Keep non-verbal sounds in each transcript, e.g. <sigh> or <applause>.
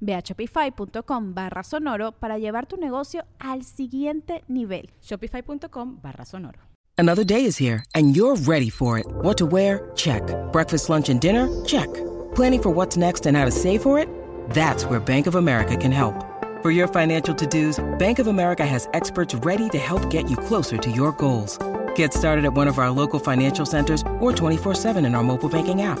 Ve a shopify.com barra sonoro para llevar tu negocio al siguiente nivel. Shopify.com barra sonoro. Another day is here and you're ready for it. What to wear? Check. Breakfast, lunch, and dinner? Check. Planning for what's next and how to save for it? That's where Bank of America can help. For your financial to-dos, Bank of America has experts ready to help get you closer to your goals. Get started at one of our local financial centers or 24-7 in our mobile banking app.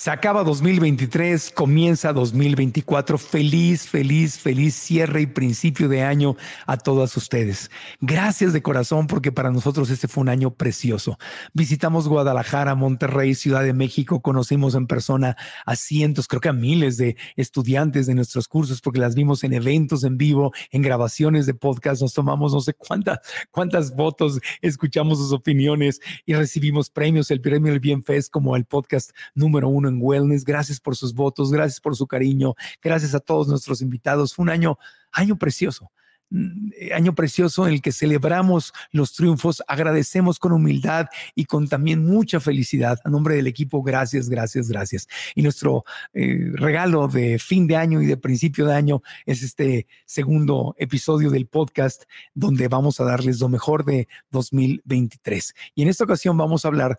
Se acaba 2023, comienza 2024. Feliz, feliz, feliz cierre y principio de año a todas ustedes. Gracias de corazón porque para nosotros este fue un año precioso. Visitamos Guadalajara, Monterrey, Ciudad de México, conocimos en persona a cientos, creo que a miles de estudiantes de nuestros cursos porque las vimos en eventos en vivo, en grabaciones de podcast, nos tomamos no sé cuántas, cuántas votos, escuchamos sus opiniones y recibimos premios, el premio del Bienfest como el podcast número uno en Wellness. Gracias por sus votos, gracias por su cariño, gracias a todos nuestros invitados. Fue un año, año precioso mm, año precioso en el que celebramos los triunfos, agradecemos con humildad y con también mucha felicidad. A nombre del equipo, gracias, gracias, gracias. Y nuestro eh, regalo de fin de año y de principio de año es este segundo episodio del podcast donde vamos a darles lo mejor de 2023. Y en esta ocasión vamos a hablar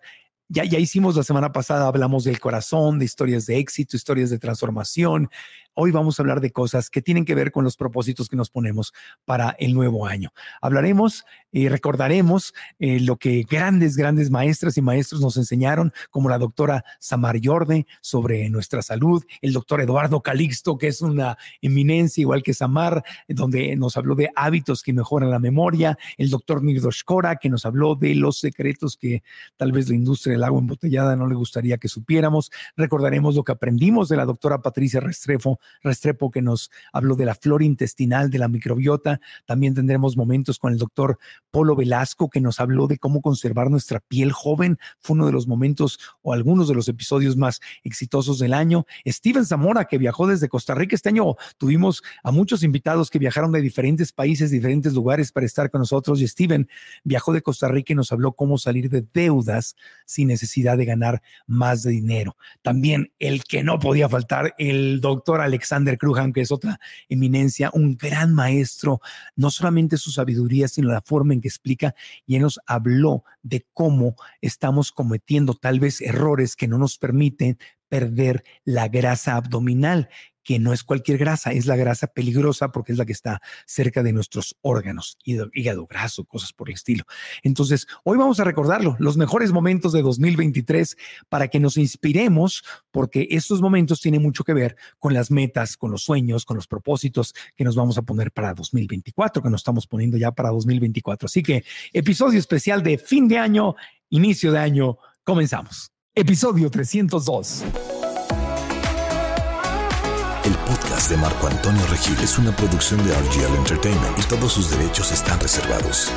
ya, ya hicimos la semana pasada, hablamos del corazón, de historias de éxito, historias de transformación. Hoy vamos a hablar de cosas que tienen que ver con los propósitos que nos ponemos para el nuevo año. Hablaremos y recordaremos eh, lo que grandes, grandes maestras y maestros nos enseñaron, como la doctora Samar Yorde sobre nuestra salud, el doctor Eduardo Calixto, que es una eminencia igual que Samar, donde nos habló de hábitos que mejoran la memoria, el doctor Nirdosh Kora, que nos habló de los secretos que tal vez la industria del agua embotellada no le gustaría que supiéramos. Recordaremos lo que aprendimos de la doctora Patricia Restrepo Restrepo, que nos habló de la flora intestinal, de la microbiota. También tendremos momentos con el doctor Polo Velasco, que nos habló de cómo conservar nuestra piel joven. Fue uno de los momentos o algunos de los episodios más exitosos del año. Steven Zamora, que viajó desde Costa Rica. Este año tuvimos a muchos invitados que viajaron de diferentes países, diferentes lugares para estar con nosotros. Y Steven viajó de Costa Rica y nos habló cómo salir de deudas sin necesidad de ganar más de dinero. También el que no podía faltar, el doctor Alexander Kruhan, que es otra eminencia, un gran maestro, no solamente su sabiduría, sino la forma en que explica, y él nos habló de cómo estamos cometiendo tal vez errores que no nos permiten perder la grasa abdominal que no es cualquier grasa, es la grasa peligrosa porque es la que está cerca de nuestros órganos, hígado graso, cosas por el estilo. Entonces, hoy vamos a recordarlo, los mejores momentos de 2023 para que nos inspiremos, porque estos momentos tienen mucho que ver con las metas, con los sueños, con los propósitos que nos vamos a poner para 2024, que nos estamos poniendo ya para 2024. Así que, episodio especial de fin de año, inicio de año, comenzamos. Episodio 302. Podcast de Marco Antonio Regil es una producción de RGL Entertainment y todos sus derechos están reservados.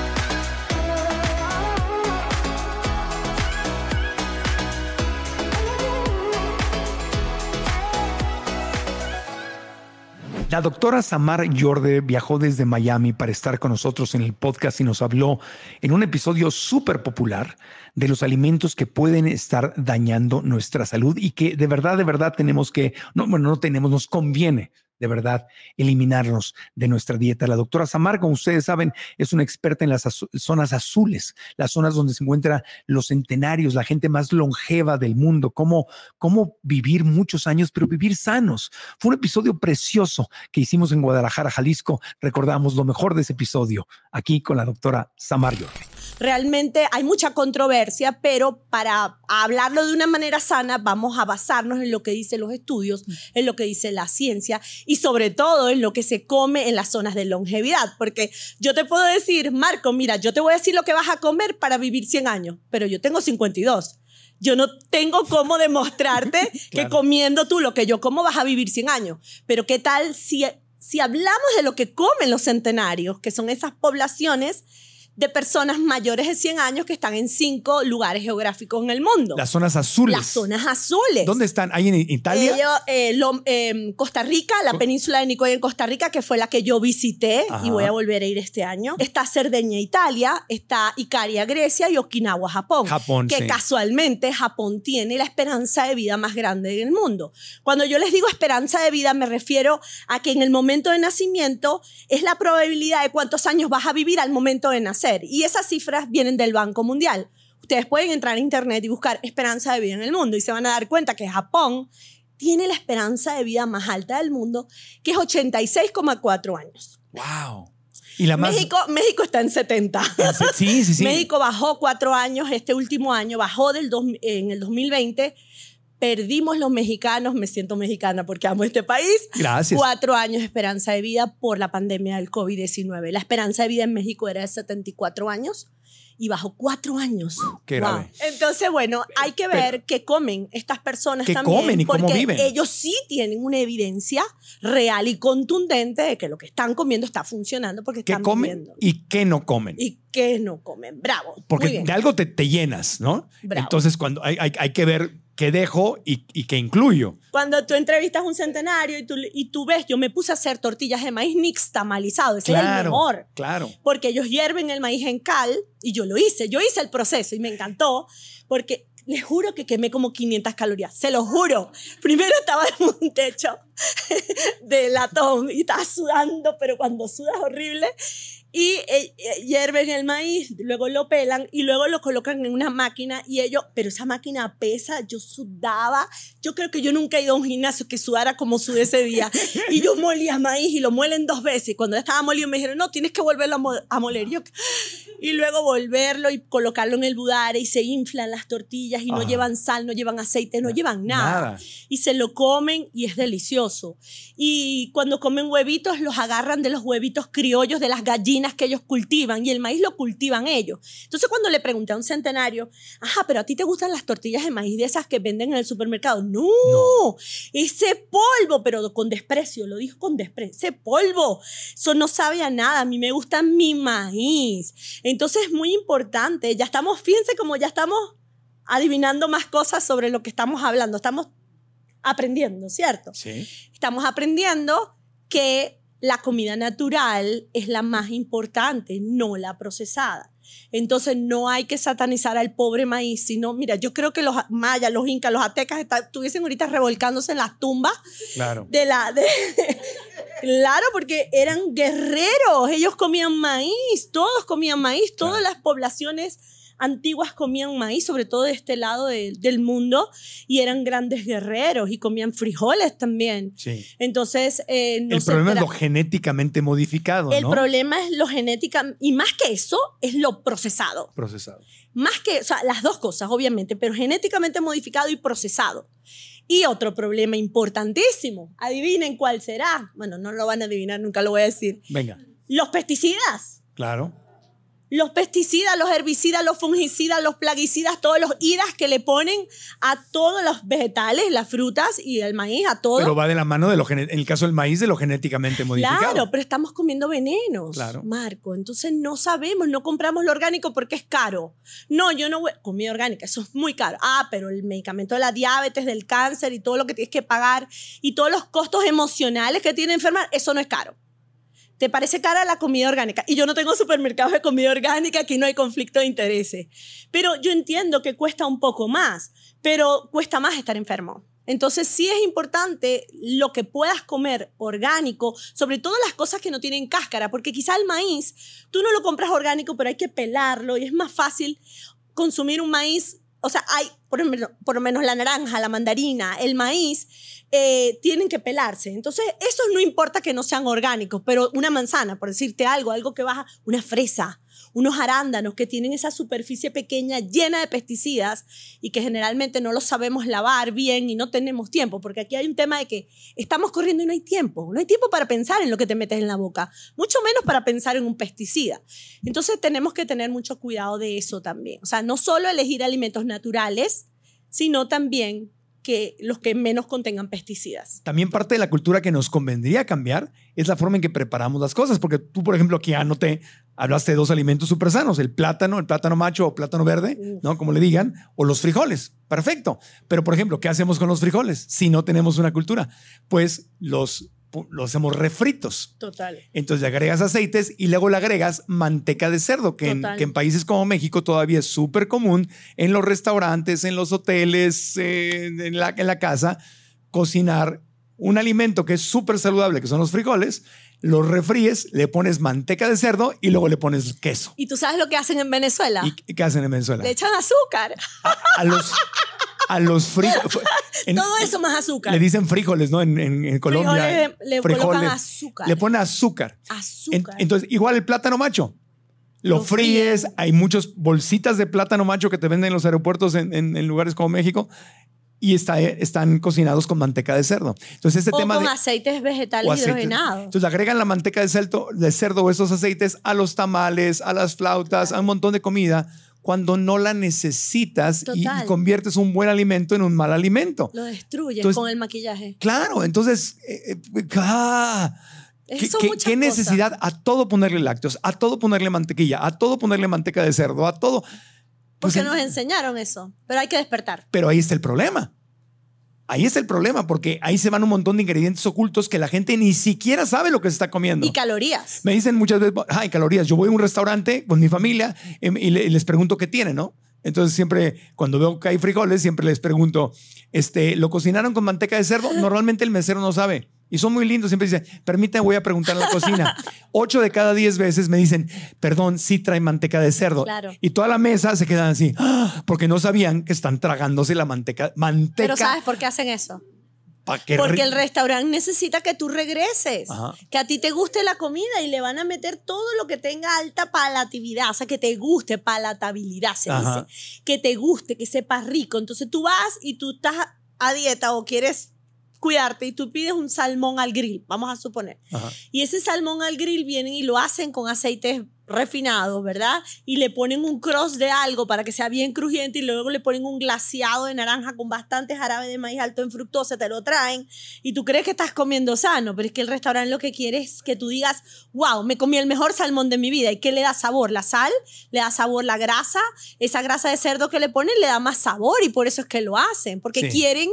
La doctora Samar Yorde viajó desde Miami para estar con nosotros en el podcast y nos habló en un episodio súper popular de los alimentos que pueden estar dañando nuestra salud y que de verdad, de verdad tenemos que, no, bueno, no tenemos, nos conviene de verdad, eliminarnos de nuestra dieta. La doctora Samar, como ustedes saben, es una experta en las zonas azules, las zonas donde se encuentran los centenarios, la gente más longeva del mundo, cómo, cómo vivir muchos años, pero vivir sanos. Fue un episodio precioso que hicimos en Guadalajara, Jalisco. Recordamos lo mejor de ese episodio aquí con la doctora Samar Realmente hay mucha controversia, pero para hablarlo de una manera sana vamos a basarnos en lo que dicen los estudios, en lo que dice la ciencia sobre todo en lo que se come en las zonas de longevidad. Porque yo te puedo decir, Marco, mira, yo te voy a decir lo que vas a comer para vivir 100 años, pero yo tengo 52 yo no tengo cómo demostrarte <laughs> que comiendo tú lo que yo como vas a vivir 100 años. Pero ¿qué tal si, si hablamos de lo que comen los centenarios, que son esas poblaciones de personas mayores de 100 años que están en cinco lugares geográficos en el mundo. Las zonas azules. Las zonas azules. ¿Dónde están? ¿Ahí en Italia? Eh, em, Costa Rica, la península de Nicoya en Costa Rica, que fue la que yo visité y voy a volver a ir este año. Está Cerdeña, Italia, está Icaria, Grecia y Okinawa, Japón. Japón, Que casualmente Japón tiene la esperanza de vida más grande del mundo. Cuando yo les digo esperanza de vida, me refiero a que en el momento de nacimiento es la probabilidad de cuántos años vas a vivir al momento de Y esas cifras vienen del Banco Mundial. Ustedes pueden entrar a internet y buscar esperanza de vida en el mundo y se van a dar cuenta que Japón tiene la esperanza de vida más alta del mundo, que es 86,4 años. ¡Wow! ¿Y la México, México está en 70. Sí, sí, sí. <laughs> México bajó cuatro años este último año, bajó del en el 2020 perdimos los mexicanos, me siento mexicana porque amo este país. Gracias. Cuatro años de esperanza de vida por la pandemia del COVID-19. La esperanza de vida en México era de 74 años y bajó cuatro años. Qué grave. Entonces, bueno, hay que ver qué comen estas personas ¿Qué también. comen y porque cómo viven? Ellos sí tienen una evidencia real y contundente de que lo que están comiendo está funcionando porque ¿Qué están comen y qué no comen? Y qué no comen. Bravo. Porque de algo te, te llenas, ¿no? Bravo. Entonces, cuando hay, hay, hay que ver qué dejo y, y qué incluyo. Cuando tú entrevistas un centenario y tú, y tú ves, yo me puse a hacer tortillas de maíz nixtamalizado, ese claro, es el mejor. Claro. Porque ellos hierven el maíz en cal y yo lo hice, yo hice el proceso y me encantó porque les juro que quemé como 500 calorías, se lo juro. Primero estaba en un techo <laughs> de latón y estaba sudando, pero cuando sudas horrible y eh, eh, hierven el maíz, luego lo pelan y luego lo colocan en una máquina y ellos, pero esa máquina pesa, yo sudaba, yo creo que yo nunca he ido a un gimnasio que sudara como sudé ese día y yo molía maíz y lo muelen dos veces y cuando estaba molido me dijeron, no, tienes que volverlo a, moler yo, y luego volverlo y colocarlo en el budare y se inflan las tortillas y no llevan sal, no llevan aceite, no llevan nada. nada. y se lo comen y es delicioso y cuando comen huevitos los agarran de los huevitos criollos de las gallinas que ellos cultivan y el maíz lo cultivan ellos. Entonces cuando le pregunté a un centenario, ajá, pero a ti te gustan las tortillas de maíz de esas que venden en el supermercado. No, ese polvo, pero con desprecio, lo dijo con desprecio, ese polvo, eso no sabe a nada, a mí me gusta mi maíz. Entonces es muy importante, ya estamos, fíjense como ya estamos adivinando más cosas sobre lo que estamos hablando, estamos aprendiendo, ¿cierto? Sí. Estamos aprendiendo que la comida natural es la más importante, no la procesada. Entonces no hay que satanizar al pobre maíz, sino, mira, yo creo que los mayas, los incas, los aztecas estuviesen ahorita revolcándose en las tumbas claro. de la... De, claro, porque eran guerreros, ellos comían maíz, todos comían maíz, todas las poblaciones antiguas comían maíz, sobre todo de este lado del mundo, y eran grandes guerreros y comían frijoles también. Sí. Entonces, eh, no el problema es lo genéticamente modificado. El ¿no? problema es lo genética, y más que eso, es lo procesado. Procesado. Más que, o sea, las dos cosas, obviamente, pero genéticamente modificado y procesado. Y otro problema importantísimo, adivinen cuál será. Bueno, no lo van a adivinar, nunca lo voy a decir. Venga. Los pesticidas. Claro los pesticidas, los herbicidas, los fungicidas, los plaguicidas, todos los idas que le ponen a todos los vegetales, las frutas y el maíz, a todo. Pero va de la mano de lo en el caso del maíz de lo genéticamente modificado. Claro, pero estamos comiendo venenos, claro. Marco. Entonces no sabemos, no compramos lo orgánico porque es caro. No, yo no voy comida orgánica, eso es muy caro. Ah, pero el medicamento de la diabetes, del cáncer y todo lo que tienes que pagar y todos los costos emocionales que tiene enfermar, eso no es caro. ¿Te parece cara la comida orgánica? Y yo no tengo supermercados de comida orgánica, aquí no hay conflicto de intereses. Pero yo entiendo que cuesta un poco más, pero cuesta más estar enfermo. Entonces sí es importante lo que puedas comer orgánico, sobre todo las cosas que no tienen cáscara, porque quizá el maíz, tú no lo compras orgánico, pero hay que pelarlo y es más fácil consumir un maíz, o sea, hay, por, lo menos la naranja, la mandarina, el maíz, eh, tienen que pelarse. Entonces, eso no importa que no sean orgánicos, pero una manzana, por decirte algo, algo que baja, una fresa, unos arándanos que tienen esa superficie pequeña llena de pesticidas y que generalmente no los sabemos lavar bien y no tenemos tiempo, porque aquí hay un tema de que estamos corriendo y no hay tiempo, no hay tiempo para pensar en lo que te metes en la boca, mucho menos para pensar en un pesticida. Entonces tenemos que tener mucho cuidado de eso también, o sea, no solo elegir alimentos naturales, sino también que los que menos contengan pesticidas. También parte de la cultura que nos convendría cambiar es la forma en que preparamos las cosas, porque tú, por ejemplo, aquí anoté, hablaste de dos alimentos súper sanos, el plátano, el plátano macho o plátano verde, ¿no? Como le digan, o los frijoles. Perfecto. Pero, por ejemplo, ¿qué hacemos con los frijoles si no tenemos una cultura? Pues los lo hacemos refritos. Total. Entonces le agregas aceites y luego le agregas manteca de cerdo, que, en, que en, países como México todavía es súper común en los restaurantes, en los hoteles, en, la, en la casa, cocinar un alimento que es súper saludable, que son los frijoles, los refríes, le pones manteca de cerdo y luego le pones queso. ¿Y tú sabes lo que hacen en Venezuela? ¿Y qué hacen en Venezuela? Le echan azúcar. a los <laughs> a los frijoles. <laughs> Todo eso más azúcar. Le dicen frijoles, ¿no? En, en, Colombia. le, colocan azúcar. Le pone azúcar. Azúcar. entonces, igual el plátano macho. Lo, fríes, hay muchas bolsitas de plátano macho que te venden en los aeropuertos en, en lugares como México y está, están cocinados con manteca de cerdo. Entonces, este o tema con aceites vegetales hidrogenados. Entonces, agregan la manteca de cerdo, de cerdo o esos aceites a los tamales, a las flautas, a un montón de comida cuando no la necesitas y, conviertes un buen alimento en un mal alimento. Lo destruyes con el maquillaje. Claro, entonces, eh, eh, ah, ¿Qué, necesidad a todo ponerle lácteos, a todo ponerle mantequilla, a todo ponerle manteca de cerdo, a todo? Pues Porque nos enseñaron eso, pero hay que despertar. Pero ahí está el problema. Ahí es el problema, porque ahí se van un montón de ingredientes ocultos que la gente ni siquiera sabe lo que se está comiendo. Y calorías. Me dicen muchas veces, ay, calorías. Yo voy a un restaurante con mi familia em, y les pregunto qué tiene, ¿no? Entonces siempre, cuando veo que hay frijoles, siempre les pregunto, este, ¿lo cocinaron con manteca de cerdo? <gasps> Normalmente el mesero no sabe. Y son muy lindos, siempre dicen, permítame, voy a preguntar en la cocina. <laughs> Ocho de cada diez veces me dicen, perdón, sí trae manteca de cerdo. Y toda la mesa se quedan así, ¡ah! porque no sabían que están tragándose la manteca. manteca. Pero ¿sabes por qué hacen eso? Porque el restaurante necesita que tú regreses, que a ti te guste la comida y le van a meter todo lo que tenga alta palatividad, o sea, que te guste, palatabilidad se dice, que te guste, que sepa rico. Entonces tú vas y tú estás a dieta o quieres cuidarte y tú pides un salmón al grill, vamos a suponer. Y ese salmón al grill vienen y lo hacen con aceites refinados, ¿verdad? Y le ponen un cross de algo para que sea bien crujiente y luego le ponen un glaciado de naranja con bastante jarabe de maíz alto en fructosa, te lo traen y tú crees que estás comiendo sano, pero es que el restaurante lo que quiere es que tú digas, wow, me comí el mejor salmón de mi vida. ¿Y qué le da sabor? La sal, le da sabor la grasa, esa grasa de cerdo que le ponen le da más sabor y por eso es que lo hacen, porque quieren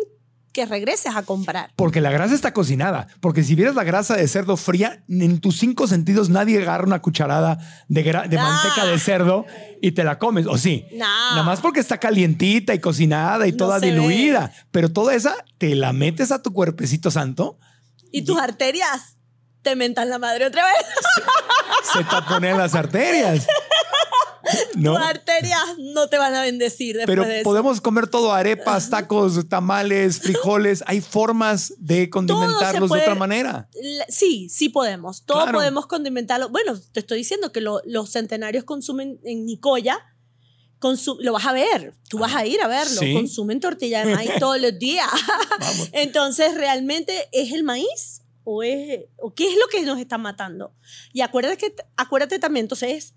que regreses a comprar. Porque la grasa está cocinada. Porque si vieras la grasa de cerdo fría, en tus cinco sentidos nadie agarra una cucharada de, de manteca de cerdo y te la comes. ¿O sí? Nada más porque está calientita y cocinada y toda diluida. Pero toda esa te la metes a tu cuerpecito santo. Y tus arterias te mentan la madre otra vez. Se, se taponean las arterias. <laughs> <laughs> ¿No? Tus arterias no te van a bendecir después Pero de eso. podemos comer todo, arepas, tacos, tamales, frijoles. <laughs> Hay formas de condimentarlos de otra manera. Sí, sí podemos. Todo podemos condimentarlo. Bueno, te estoy diciendo que los centenarios consumen en Nicoya. lo vas a ver, tú vas a ir a verlo, consumen tortilla de maíz <laughs> todos los días. Entonces, realmente es el maíz o, es, o qué es lo que nos está matando. Y acuérdate, que, acuérdate también, entonces,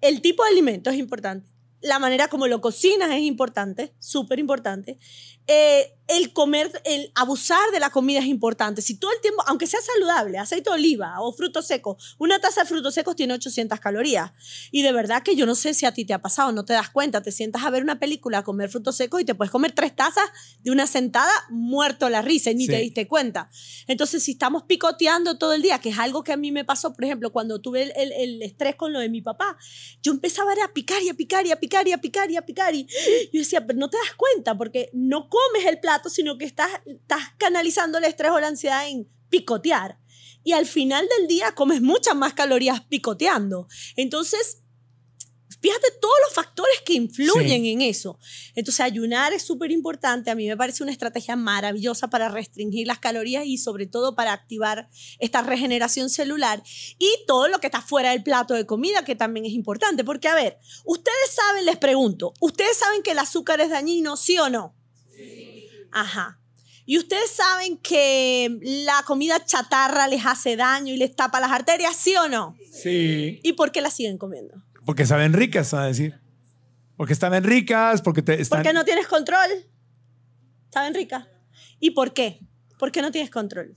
el tipo de alimento es importante. La manera como lo cocinas es importante, súper importante. Eh, el comer, el abusar de la comida es importante. Si todo el tiempo, aunque sea saludable, aceite de oliva o frutos secos, una taza de frutos secos tiene 800 calorías. Y de verdad que yo no sé si a ti te ha pasado, no te das cuenta, te sientas a ver una película, a comer frutos secos y te puedes comer tres tazas de una sentada muerto la risa y ni te diste cuenta. Entonces, si estamos picoteando todo el día, que es algo que a mí me pasó, por ejemplo, cuando tuve el, el, estrés con lo de mi papá, yo empezaba a picar y a picar y a picar y a picar y a picar y yo decía, pero no te das cuenta porque no comes el plato, sino que estás, estás canalizando el estrés o la ansiedad en picotear. Y al final del día comes muchas más calorías picoteando. Entonces, fíjate todos los factores que influyen en eso. Entonces, ayunar es súper importante. A mí me parece una estrategia maravillosa para restringir las calorías y sobre todo para activar esta regeneración celular. Y todo lo que está fuera del plato de comida, que también es importante. Porque, a ver, ustedes saben, les pregunto, ¿ustedes saben que el azúcar es dañino, sí o no? Ajá. Y ustedes saben que la comida chatarra les hace daño y les tapa las arterias, ¿sí o no? Sí. ¿Y por qué la siguen comiendo? Porque saben ricas, a decir. Porque estaban ricas, porque te están... Porque no tienes control. Saben ricas. ¿Y por qué? ¿Por qué no tienes control?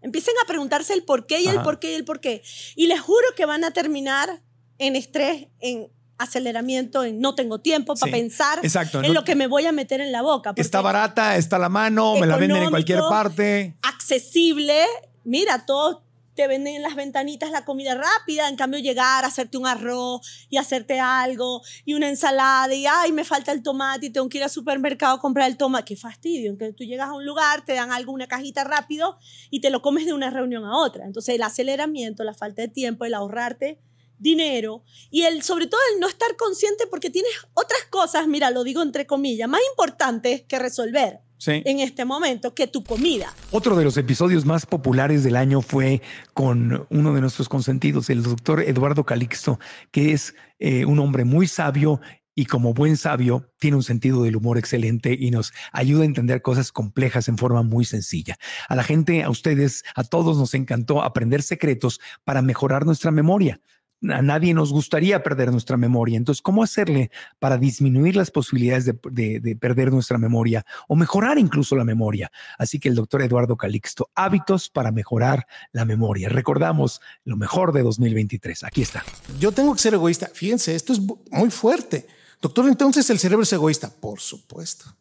Empiecen a preguntarse el por qué y el por qué y el por qué. Y les juro que van a terminar en estrés, en aceleramiento, en no tengo tiempo para Sí, pensar exacto, en no- lo que me voy a meter en la boca. Está barata, está a la mano, me la venden en cualquier parte. accesible. Mira, todos te venden en las ventanitas la comida rápida, en cambio llegar a hacerte un arroz y hacerte algo y una ensalada y ay, me falta el tomate y tengo que ir al supermercado a comprar el tomate. Qué fastidio. Entonces tú llegas a un lugar, te dan algo, una cajita rápido y te lo comes de una reunión a otra. Entonces el aceleramiento, la falta de tiempo, el ahorrarte dinero y el sobre todo el no estar consciente porque tienes otras cosas, mira, lo digo entre comillas, más importantes que resolver Sí. en este momento que tu comida. Otro de los episodios más populares del año fue con uno de nuestros consentidos, el doctor Eduardo Calixto, que es eh, un hombre muy sabio y como buen sabio tiene un sentido del humor excelente y nos ayuda a entender cosas complejas en forma muy sencilla. A la gente, a ustedes, a todos nos encantó aprender secretos para mejorar nuestra memoria. A nadie nos gustaría perder nuestra memoria. Entonces, ¿cómo hacerle para disminuir las posibilidades de, de- de perder nuestra memoria o mejorar incluso la memoria? Así que el doctor Eduardo Calixto, hábitos para mejorar la memoria. Recordamos lo mejor de 2023. Aquí está. Yo tengo que ser egoísta. Fíjense, esto es muy fuerte. Doctor, entonces el cerebro es egoísta. Por supuesto.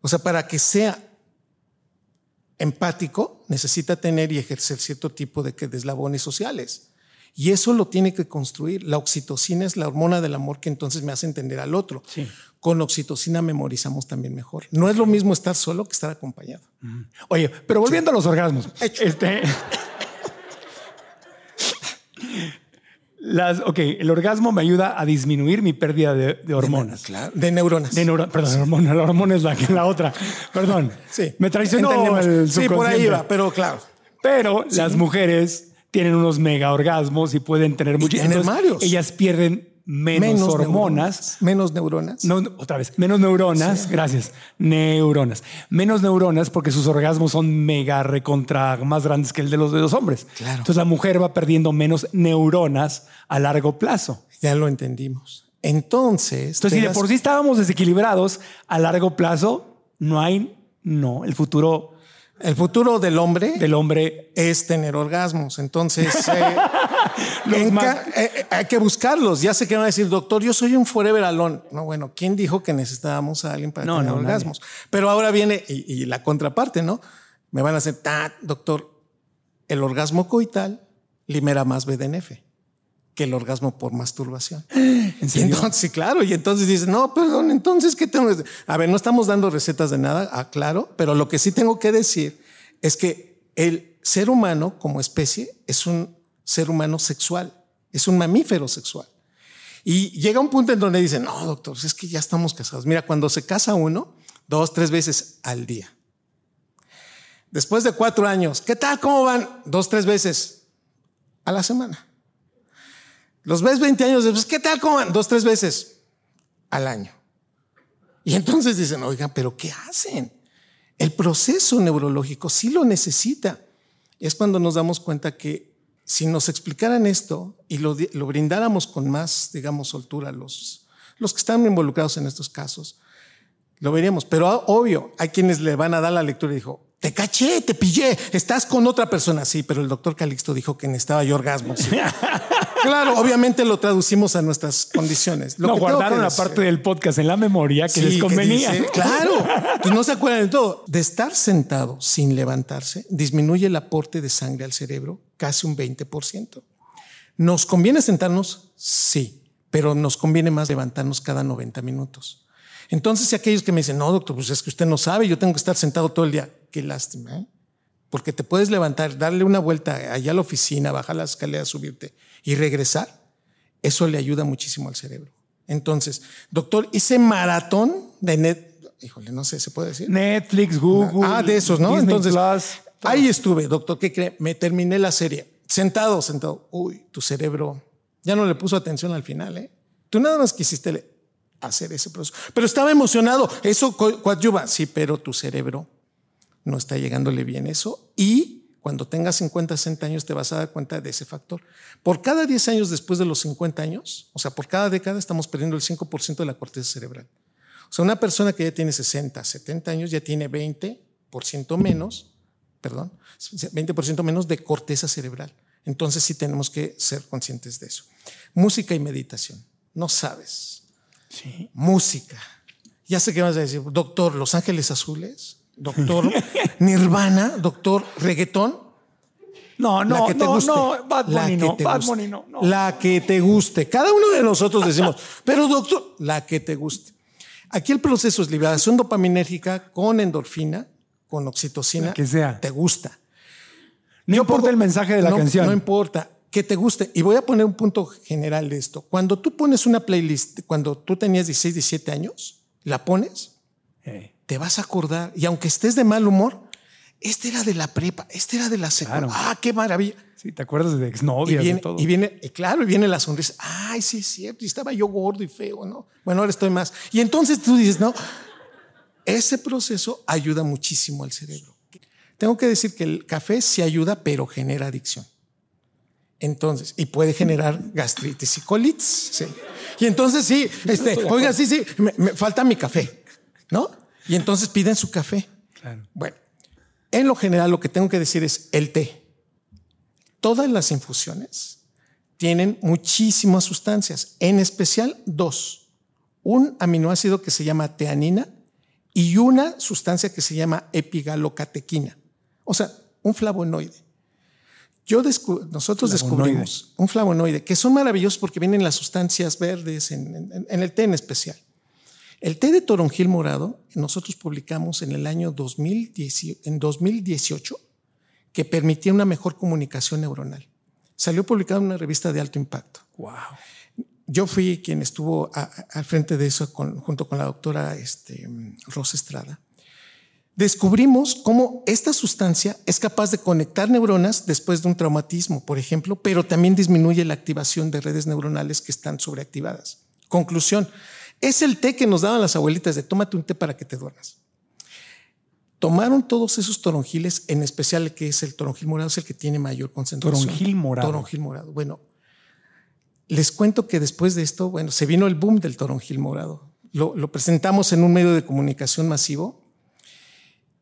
O sea, para que sea empático, necesita tener y ejercer cierto tipo de, de eslabones sociales. Y eso lo tiene que construir. La oxitocina es la hormona del amor que entonces me hace entender al otro. Con oxitocina memorizamos también mejor. No es lo mismo estar solo que estar acompañado. Oye, pero volviendo a los orgasmos. Este. Las, ok, el orgasmo me ayuda a disminuir mi pérdida de, de hormonas. Claro, de neuronas. De neuro- perdón, hormona, la hormona es la, que la otra. Perdón. Sí. Me traicionó Entendemos. el Sí, por ahí subconsciente. iba, pero claro. Pero las mujeres tienen unos mega orgasmos y pueden tener mucho. tienen entonces, varios. Ellas pierden menos, hormonas. neuronas. Menos neuronas. No, otra vez, menos neuronas, gracias. Neuronas. Menos neuronas porque sus orgasmos son mega recontra más grandes que el de los de los hombres. Claro. Entonces la mujer va perdiendo menos neuronas a largo plazo. Ya lo entendimos. Entonces, Entonces, si de por sí estábamos desequilibrados a largo plazo, no hay, no, el futuro el futuro del hombre del hombre es tener orgasmos. Entonces, <laughs> eh, en eh, eh, hay que buscarlos. Ya sé que van a decir, doctor, yo soy un forever alone. No, bueno, ¿quién dijo que necesitábamos a alguien para No, tener no, orgasmos? Pero ahora viene y, y la contraparte, ¿no? Me van a hacer, "Ta, doctor, el orgasmo coital libera más BDNF que el orgasmo por masturbación. <gasps> ¿En Y serio? entonces, sí, claro. Y entonces dices, no, perdón, entonces, ¿qué tengo que hacer? A ver, no estamos dando recetas de nada, ah, claro, pero lo que sí tengo que decir es que el ser humano como especie es un ser humano sexual, es un mamífero sexual. Y llega un punto en donde dicen, no, doctor, es que ya estamos casados. Mira, cuando se casa uno, dos, tres veces al día. Después de cuatro años, ¿qué tal? ¿Cómo van? Dos, tres veces a la semana. Los ves 20 años después, ¿qué tal? ¿Cómo? Dos, tres veces al año. Y entonces dicen, oigan, pero ¿qué hacen? El proceso neurológico sí lo necesita. Es cuando nos damos cuenta que si nos explicaran esto y lo, lo brindáramos con más, digamos, soltura los, los que están involucrados en estos casos, lo veríamos. Pero ah, obvio, hay quienes le van a dar la lectura y dijo, te caché, te pillé, estás con otra persona. Sí, pero el doctor Calixto dijo que necesitaba yo orgasmos. <laughs> claro, obviamente lo traducimos a nuestras condiciones. Lo no, que guardaron que la parte del podcast en la memoria que Sí, les convenía. dice, claro, pues no se acuerdan de todo. De estar sentado sin levantarse disminuye el aporte de sangre al cerebro casi un 20%. ¿Nos conviene sentarnos? Sí, pero nos conviene más levantarnos cada 90 minutos. Entonces, si aquellos que me dicen, no, doctor, pues es que usted no sabe, yo tengo que estar sentado todo el día, qué lástima, ¿eh? porque te puedes levantar, darle una vuelta allá a la oficina, bajar las escaleras, subirte y regresar. Eso le ayuda muchísimo al cerebro. Entonces, doctor, hice maratón de net, híjole, no sé, ¿se puede decir? Netflix, Google. Ah, de esos, ¿no? Disney Entonces, Plus, ahí estuve, doctor, ¿qué cree? Me terminé la serie, sentado, sentado. Uy, tu cerebro ya no le puso atención al final, ¿eh? Tú nada más quisiste hacer ese proceso. Pero estaba emocionado, eso co- coadyuva, sí, pero tu cerebro no está llegándole bien eso y cuando tengas 50, 60 años te vas a dar cuenta de ese factor. Por cada 10 años después de los 50 años, o sea, por cada década estamos perdiendo el 5% de la corteza cerebral. O sea, una persona que ya tiene 60, 70 años ya tiene 20% menos, perdón, 20% menos de corteza cerebral. Entonces sí tenemos que ser conscientes de eso. Música y meditación. No sabes. Sí. Música. Ya sé qué vas a decir. Doctor, Los Ángeles Azules. Doctor, <laughs> Nirvana. Doctor, reggaetón. No, no, la que te no, guste. no, Bad La Bunny que no, te Bad guste. Bunny no, no. La que te guste. Cada uno de nosotros decimos, <laughs> pero doctor, la que te guste. Aquí el proceso es liberación dopaminérgica con endorfina, con oxitocina. La que sea. Te gusta. No Yo importa pongo- el mensaje de la no- canción. No importa. Que te guste. Y voy a poner un punto general de esto. Cuando tú pones una playlist, cuando tú tenías 16, 17 años, la pones, Eh, te vas a acordar. Y aunque estés de mal humor, este era de la prepa, este era de la secundaria. Claro. Ah, qué maravilla. sí, te acuerdas de Y exnovias, viene, de todo. y viene, y claro, y viene la sonrisa. Ay, sí, es cierto. Y estaba yo gordo y feo, ¿no? Bueno, ahora estoy más. Y entonces tú dices, no, ese proceso ayuda muchísimo al cerebro. Tengo que decir que el café sí ayuda, pero genera adicción. Entonces, y puede generar gastritis y colitis. Sí. Y entonces sí, <laughs> este, oiga, sí, sí, me, me falta mi café, ¿no? Y entonces piden su café. Claro. Bueno, en lo general lo que tengo que decir es el té. Todas las infusiones tienen muchísimas sustancias, en especial dos. Un aminoácido que se llama teanina y una sustancia que se llama epigalocatequina. O sea, un flavonoide. Yo nosotros Flavonoide. descubrimos un flavonoide que son maravillosos porque vienen las sustancias verdes en, en- en el té en especial. El té de toronjil morado, nosotros publicamos en el año 2010 en 2018 que permitía una mejor comunicación neuronal. Salió publicado en una revista de alto impacto. Wow. Yo fui quien estuvo a- a- al frente de eso con- junto con la doctora este, Rosa Estrada. Descubrimos cómo esta sustancia es capaz de conectar neuronas después de un traumatismo, por ejemplo, pero también disminuye la activación de redes neuronales que están sobreactivadas. Conclusión, es el té que nos daban las abuelitas de tómate un té para que te duermas. Tomaron todos esos toronjiles, en especial el que es el toronjil morado, es el que tiene mayor concentración. Toronjil morado. Toronjil morado. Bueno, les cuento que después de esto, bueno, se vino el boom del toronjil morado. Lo, lo presentamos en un medio de comunicación masivo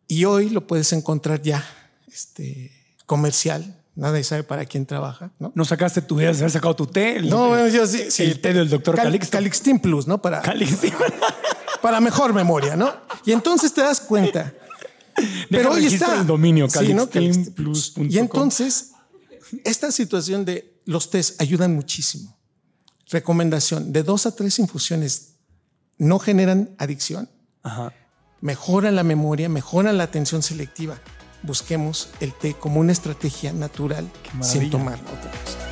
y hoy lo puedes encontrar ya este, comercial. Nadie sabe para quién trabaja, ¿no? ¿No sacaste tu de haber sacado tu té? El- No, yo sí, sí. el té del doctor Cal- Calixto. Calixtin Plus, ¿no? Para, Calixto. <laughs> para mejor memoria, ¿no? Y entonces te das cuenta. <laughs> Pero hoy está el dominio, Sí, ¿no? calixtinplus.com. Y entonces, esta situación de los test ayudan muchísimo. Recomendación, de dos a tres infusiones no generan adicción, Ajá. mejoran la memoria, mejoran la atención selectiva. Busquemos el té como una estrategia natural sin tomar otra cosa.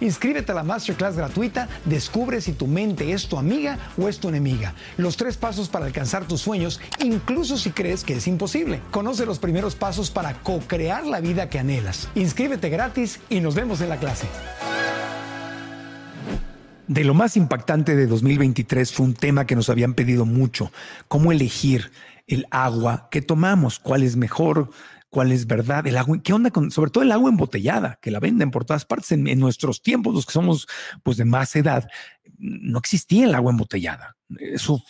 Inscríbete a la masterclass gratuita, descubre si tu mente es tu amiga o es tu enemiga. Los tres pasos para alcanzar tus sueños, incluso si crees que es imposible. Conoce los primeros pasos para co-crear la vida que anhelas. Inscríbete gratis y nos vemos en la clase. De lo más impactante de 2023 fue un tema que nos habían pedido mucho, cómo elegir el agua que tomamos, cuál es mejor, cuál es verdad, el agua, qué onda con, sobre todo el agua embotellada, que la venden por todas partes. En, nuestros tiempos, los que somos pues de más edad, no existía el agua embotellada. Eso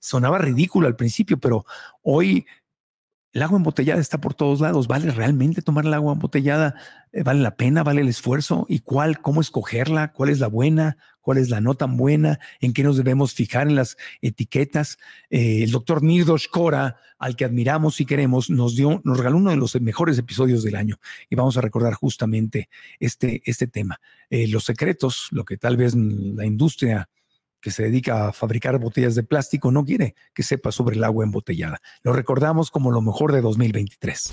sonaba ridículo al principio, pero hoy el agua embotellada está por todos lados. ¿Vale realmente tomar el agua embotellada? ¿Vale la pena? ¿Vale el esfuerzo? ¿Y cuál? ¿Cómo escogerla? ¿Cuál es la buena? ¿Cuál es la no tan buena? ¿En qué nos debemos fijar en las etiquetas? Eh, el doctor Nirdosh Kora, al que admiramos y queremos, nos dio, nos regaló uno de los mejores episodios del año y vamos a recordar justamente este, este tema. Eh, los secretos, lo que tal vez la industria que se dedica a fabricar botellas de plástico no quiere que sepa sobre el agua embotellada. Lo recordamos como lo mejor de 2023.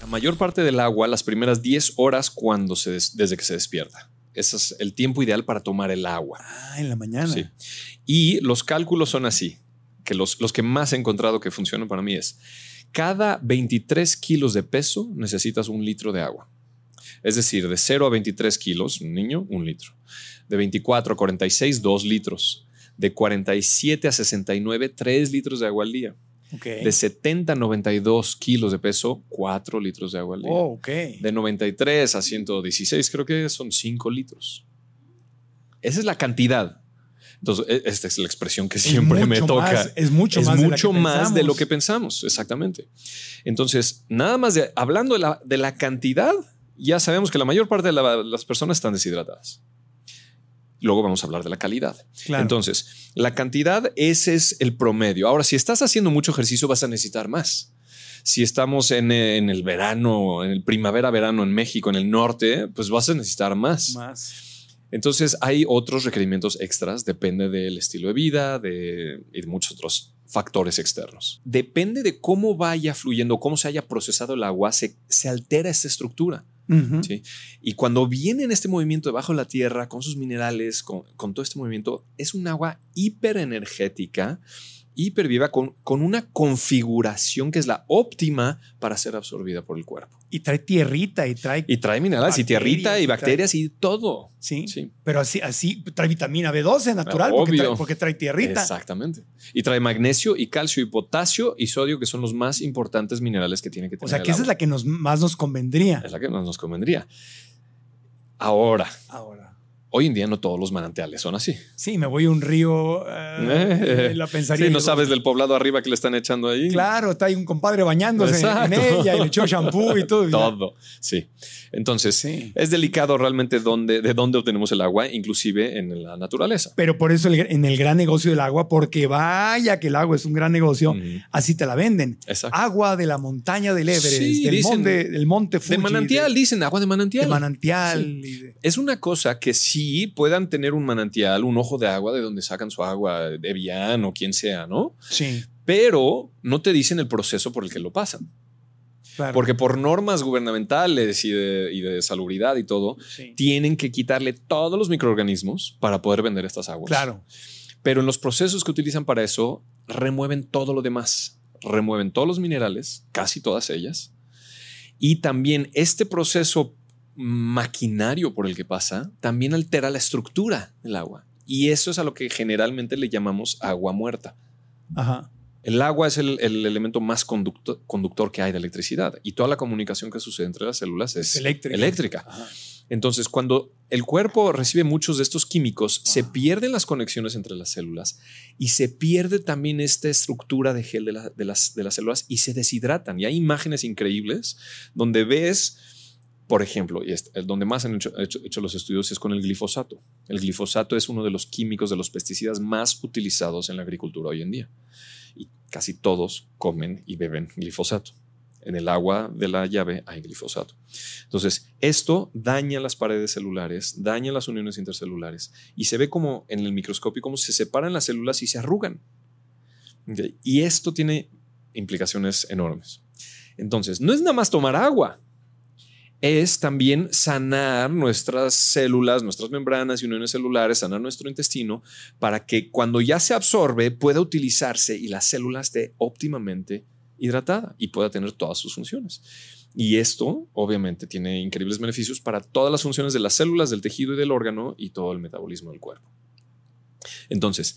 La mayor parte del agua las primeras 10 horas cuando se des- desde que se despierta. Ese es el tiempo ideal para tomar el agua. Ah, en la mañana. Sí. Y los cálculos son así, que los, los que más he encontrado que funcionan para mí es, cada 23 kilos de peso necesitas un litro de agua. Es decir, de 0 a 23 kilos, un niño, un litro. De 24 a 46, 2 litros. De 47 a 69, 3 litros de agua al día. Ok. De 70 a 92 kilos de peso, 4 litros de agua al día. Oh, ok. De 93 a 116 creo que son 5 litros. Esa es la cantidad. Entonces, e- esta es la expresión que siempre me toca. más- es mucho más de la que mucho más de lo que pensamos, exactamente. Entonces, nada más de hablando de la, de la cantidad, ya sabemos que la mayor parte de la- las personas están deshidratadas. Luego vamos a hablar de la calidad. Claro. Entonces, la cantidad, ese es el promedio. Ahora, si estás haciendo mucho ejercicio, vas a necesitar más. Si estamos en, en el verano, en el primavera-verano en México, en el norte, pues vas a necesitar más. Más. Entonces, hay otros requerimientos extras, depende del estilo de vida de, y de muchos otros factores externos. Depende de cómo vaya fluyendo, cómo se haya procesado el agua, se, se altera esta estructura. Y cuando viene en este movimiento debajo de la tierra, con sus minerales, con, con todo este movimiento, es un agua hiperenergética, hiperviva, con, con una configuración que es la óptima para ser absorbida por el cuerpo. Y trae tierrita y trae. Y trae minerales y tierrita y y trae- bacterias y todo. sí, Sí. Pero así, así trae vitamina B12 natural porque trae, porque trae tierrita. Exactamente. Y trae magnesio y calcio y potasio y sodio, que son los más importantes minerales que tiene que tener. O sea, que esa es la que nos, más nos convendría. es la que más nos convendría. Ahora, Ahora. Hoy en día no todos los manantiales son así. Sí, me voy a un río. <laughs> eh, la pensaría. Sí, no sabes del poblado arriba que le están echando ahí. Claro, está ahí un compadre bañándose en Exacto. ella y le echó shampoo y todo. Todo. Sí. Entonces, Sí. es delicado realmente dónde, de dónde obtenemos el agua, inclusive en la naturaleza. Pero por eso el- en el gran negocio del agua, porque vaya que el agua es un gran negocio, Ujú. así te la venden. Exacto. Agua de la montaña del Everest, Sí, del, dicen- monte, del monte Fuji. de manantial, de, dicen, agua de manantial. de manantial. y de- Es una cosa que sí puedan tener un manantial, un ojo de agua de donde sacan su agua, de Evian o quien sea, ¿no? sí, Pero no te dicen el proceso por el que lo pasan. claro. Porque por normas gubernamentales y de, y de salubridad y todo, Sí. tienen que quitarle todos los microorganismos para poder vender estas aguas. Claro. Pero en los procesos que utilizan para eso, remueven todo lo demás. Remueven todos los minerales, casi todas ellas. Y también este proceso maquinario por el que pasa, también altera la estructura del agua. Y eso es a lo que generalmente le llamamos agua muerta. Ajá. El agua es el, el elemento más conducto- conductor que hay de electricidad y toda la comunicación que sucede entre las células es Eléctrica. eléctrica. Entonces, cuando el cuerpo recibe muchos de estos químicos, se pierden las conexiones entre las células y se pierde también esta estructura de gel de, la- de las, de las células y se deshidratan. Y hay imágenes increíbles donde ves, por ejemplo, y es- donde más han hecho, los estudios es con el glifosato. El glifosato es uno de los químicos, de los pesticidas más utilizados en la agricultura hoy en día. Y casi todos comen y beben glifosato. En el agua de la llave hay glifosato. Entonces, esto daña las paredes celulares, daña las uniones intercelulares y se ve como en el microscopio cómo se separan las células y se arrugan. Y esto tiene implicaciones enormes. Entonces, no es nada más tomar agua, es también sanar nuestras células, nuestras membranas y uniones celulares, sanar nuestro intestino para que cuando ya se absorbe pueda utilizarse y la célula esté óptimamente hidratada y pueda tener todas sus funciones. Y esto obviamente tiene increíbles beneficios para todas las funciones de las células, del tejido y del órgano y todo el metabolismo del cuerpo. Entonces,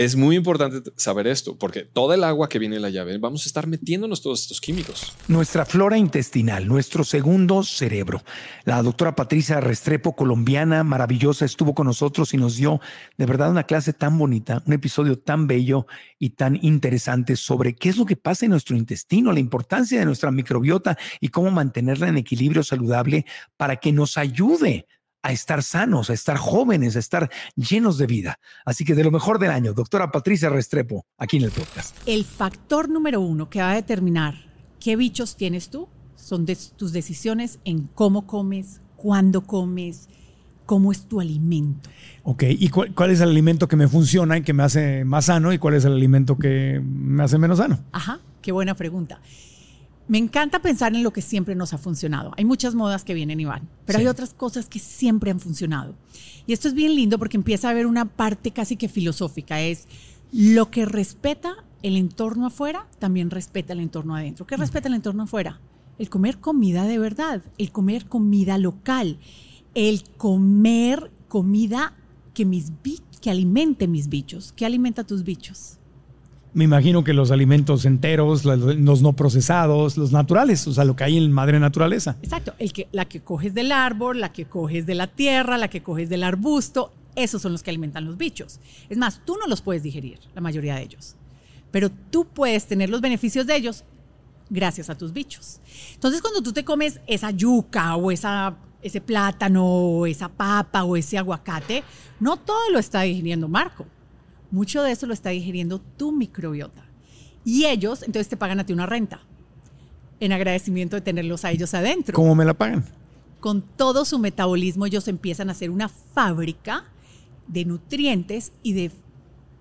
Es muy importante saber esto, porque toda el agua que viene de la llave, vamos a estar metiéndonos todos estos químicos. Nuestra flora intestinal, nuestro segundo cerebro. La doctora Patricia Restrepo, colombiana, maravillosa, estuvo con nosotros y nos dio de verdad una clase tan bonita, un episodio tan bello y tan interesante sobre qué es lo que pasa en nuestro intestino, la importancia de nuestra microbiota y cómo mantenerla en equilibrio saludable para que nos ayude a estar sanos, a estar jóvenes, a estar llenos de vida. Así que de lo mejor del año, doctora Patricia Restrepo, aquí en el podcast. El factor número uno que va a determinar qué bichos tienes tú son de tus decisiones en cómo comes, cuándo comes, cómo es tu alimento. Ok, ¿y cuál, cuál, es el alimento que me funciona y que me hace más sano y cuál es el alimento que me hace menos sano? Ajá, qué buena pregunta. Me encanta pensar en lo que siempre nos ha funcionado. Hay muchas modas que vienen y van, pero sí. hay otras cosas que siempre han funcionado. Y esto es bien lindo porque empieza a haber una parte casi que filosófica. Es lo que respeta el entorno afuera, también respeta el entorno adentro. ¿Qué respeta el entorno afuera? El comer comida de verdad, el comer comida local, el comer comida que, mis que alimente mis bichos. ¿Qué alimenta tus bichos? Me imagino que los alimentos enteros, los no procesados, los naturales, o sea, lo que hay en madre naturaleza. Exacto, el que, la que coges del árbol, la que coges de la tierra, la que coges del arbusto, esos son los que alimentan los bichos. Es más, tú no los puedes digerir, la mayoría de ellos, pero tú puedes tener los beneficios de ellos gracias a tus bichos. Entonces, cuando tú te comes esa yuca o esa, ese plátano o esa papa o ese aguacate, no todo lo está digiriendo Marco mucho de eso lo está digiriendo tu microbiota. Y ellos, entonces te pagan a ti una renta en agradecimiento de tenerlos a ellos adentro. ¿Cómo me la pagan? Con todo su metabolismo ellos empiezan a hacer una fábrica de nutrientes y de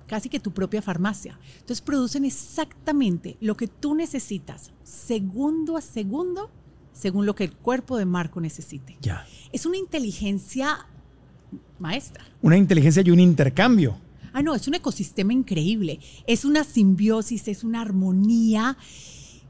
casi que tu propia farmacia. Entonces producen exactamente lo que tú necesitas, segundo a segundo, según lo que el cuerpo de Marco necesite. Ya. Es una inteligencia maestra. Una inteligencia y un intercambio. Ah, no, es un ecosistema increíble. Es una simbiosis, es una armonía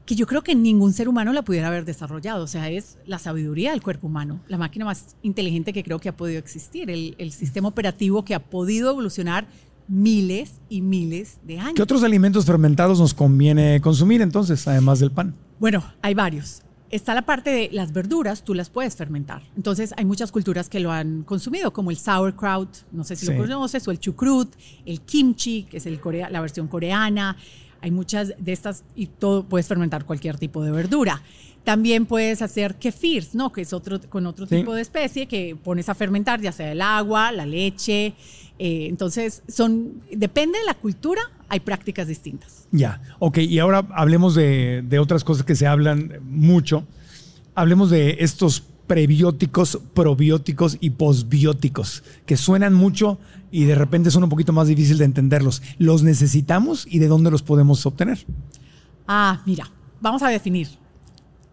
que yo creo que ningún ser humano la pudiera haber desarrollado. O sea, es la sabiduría del cuerpo humano, la máquina más inteligente que creo que ha podido existir, el, el sistema operativo que ha podido evolucionar miles y miles de años. ¿Qué otros alimentos fermentados nos conviene consumir entonces, además del pan? Bueno, hay varios está la parte de las verduras, tú las puedes fermentar. Entonces hay muchas culturas que lo han consumido, como el sauerkraut, no sé si sí. lo conoces, o el chucrut, el kimchi, que es el corea, la versión coreana. Hay muchas de estas y todo puedes fermentar cualquier tipo de verdura. También puedes hacer kefirs, ¿no? Que es otro con otro sí. tipo de especie que pones a fermentar, ya sea el agua, la leche. Eh, entonces, son depende de la cultura, hay prácticas distintas. Ya, ok. Y ahora hablemos de, de otras cosas que se hablan mucho. Hablemos de estos prebióticos, probióticos y posbióticos, que suenan mucho y de repente son un poquito más difícil de entenderlos. ¿Los necesitamos y de dónde los podemos obtener? Ah, mira, vamos a definir.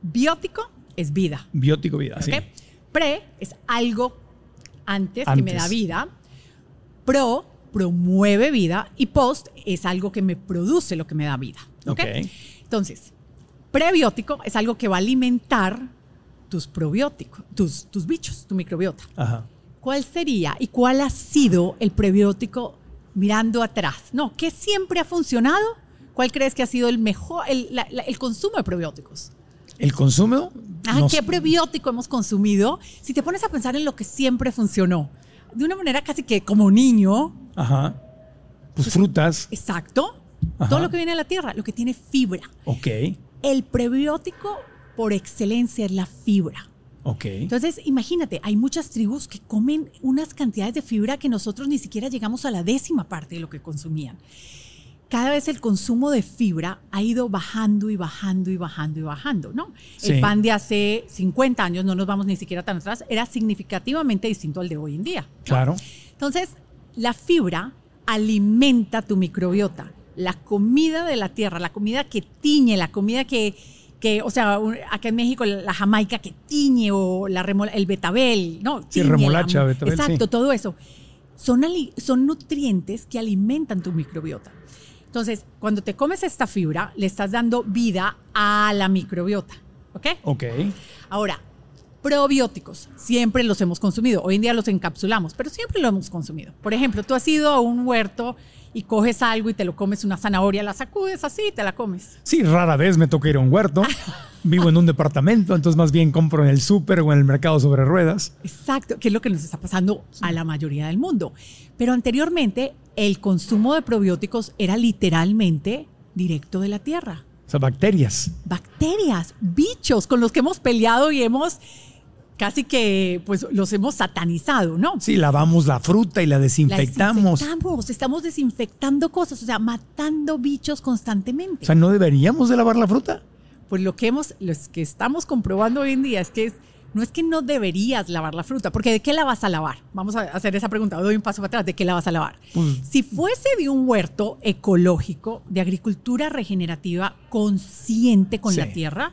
Biótico es vida. Biótico, vida, ¿okay? sí. Pre es algo antes, antes, que me da vida. Pro promueve vida y post es algo que me produce lo que me da vida. ¿okay? ok. Entonces, prebiótico es algo que va a alimentar tus probióticos, tus, tus bichos, tu microbiota. Ajá. ¿Cuál sería y cuál ha sido el prebiótico mirando atrás? No, ¿qué siempre ha funcionado? ¿Cuál crees que ha sido el mejor, el, la, la, el consumo de probióticos? ¿El consumo? ¿Qué prebiótico hemos consumido? Si te pones a pensar en lo que siempre funcionó, de una manera casi que como niño. Ajá. Pues frutas. Exacto. Ajá. Todo lo que viene de la tierra, lo que tiene fibra. Ok. El prebiótico por excelencia es la fibra. Ok. Entonces, imagínate, hay muchas tribus que comen unas cantidades de fibra que nosotros ni siquiera llegamos a la décima parte de lo que consumían. Cada vez el consumo de fibra ha ido bajando y bajando y bajando y bajando, ¿no? Sí. El pan de hace 50 años, no nos vamos ni siquiera tan atrás, era significativamente distinto al de hoy en día. ¿no? Claro. Entonces, la fibra alimenta tu microbiota. La comida de la tierra, la comida que tiñe, la comida que, que, o sea, acá en México la jamaica que tiñe o la el betabel, ¿no? Sí, remolacha, la, betabel. Exacto, sí. todo eso. Son, son nutrientes que alimentan tu microbiota. Entonces, cuando te comes esta fibra, le estás dando vida a la microbiota. ¿Ok? Ok. Ahora, Probióticos, siempre los hemos consumido. Hoy en día los encapsulamos, pero siempre lo hemos consumido. Por ejemplo, tú has ido a un huerto y coges algo y te lo comes una zanahoria, la sacudes así y te la comes. Sí, rara vez me toca ir a un huerto. <laughs> Vivo en un departamento, entonces más bien compro en el súper o en el mercado sobre ruedas. Exacto, que es lo que nos está pasando a la mayoría del mundo. Pero anteriormente el consumo de probióticos era literalmente directo de la tierra. O sea, bacterias. Bacterias, bichos con los que hemos peleado y hemos casi que pues los hemos satanizado, ¿no? Sí, lavamos la fruta y la desinfectamos. La desinfectamos, estamos desinfectando cosas, o sea, matando bichos constantemente. O sea, ¿no deberíamos de lavar la fruta? Pues lo que hemos, lo que estamos comprobando hoy en día es que es, no es que no deberías lavar la fruta, porque ¿de qué la vas a lavar? Vamos a hacer esa pregunta, doy un paso para atrás, ¿de qué la vas a lavar? Pues, Si fuese de un huerto ecológico, de agricultura regenerativa consciente con Sí. la tierra,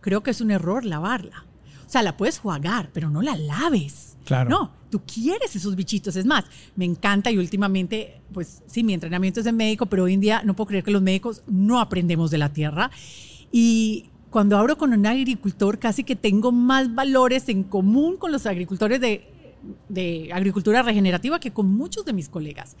creo que es un error lavarla. O sea, la puedes jugar, pero no la laves. Claro. No, tú quieres esos bichitos. Es más, me encanta y últimamente, pues sí, mi entrenamiento es de médico, pero hoy en día no puedo creer que los médicos no aprendemos de la tierra. Y cuando hablo con un agricultor, casi que tengo más valores en común con los agricultores de, de agricultura regenerativa que con muchos de mis colegas.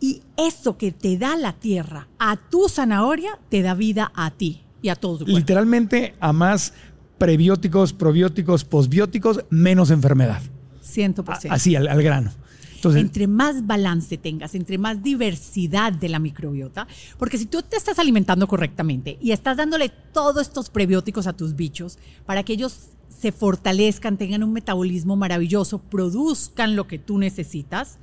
Y eso que te da la tierra a tu zanahoria, te da vida a ti y a todo tu cuerpo. Literalmente a más prebióticos, probióticos, posbióticos, menos enfermedad. 100%. A- Así, al, al grano. Entonces, entre más balance tengas, entre más diversidad de la microbiota, porque si tú te estás alimentando correctamente y estás dándole todos estos prebióticos a tus bichos para que ellos se fortalezcan, tengan un metabolismo maravilloso, produzcan lo que tú necesitas,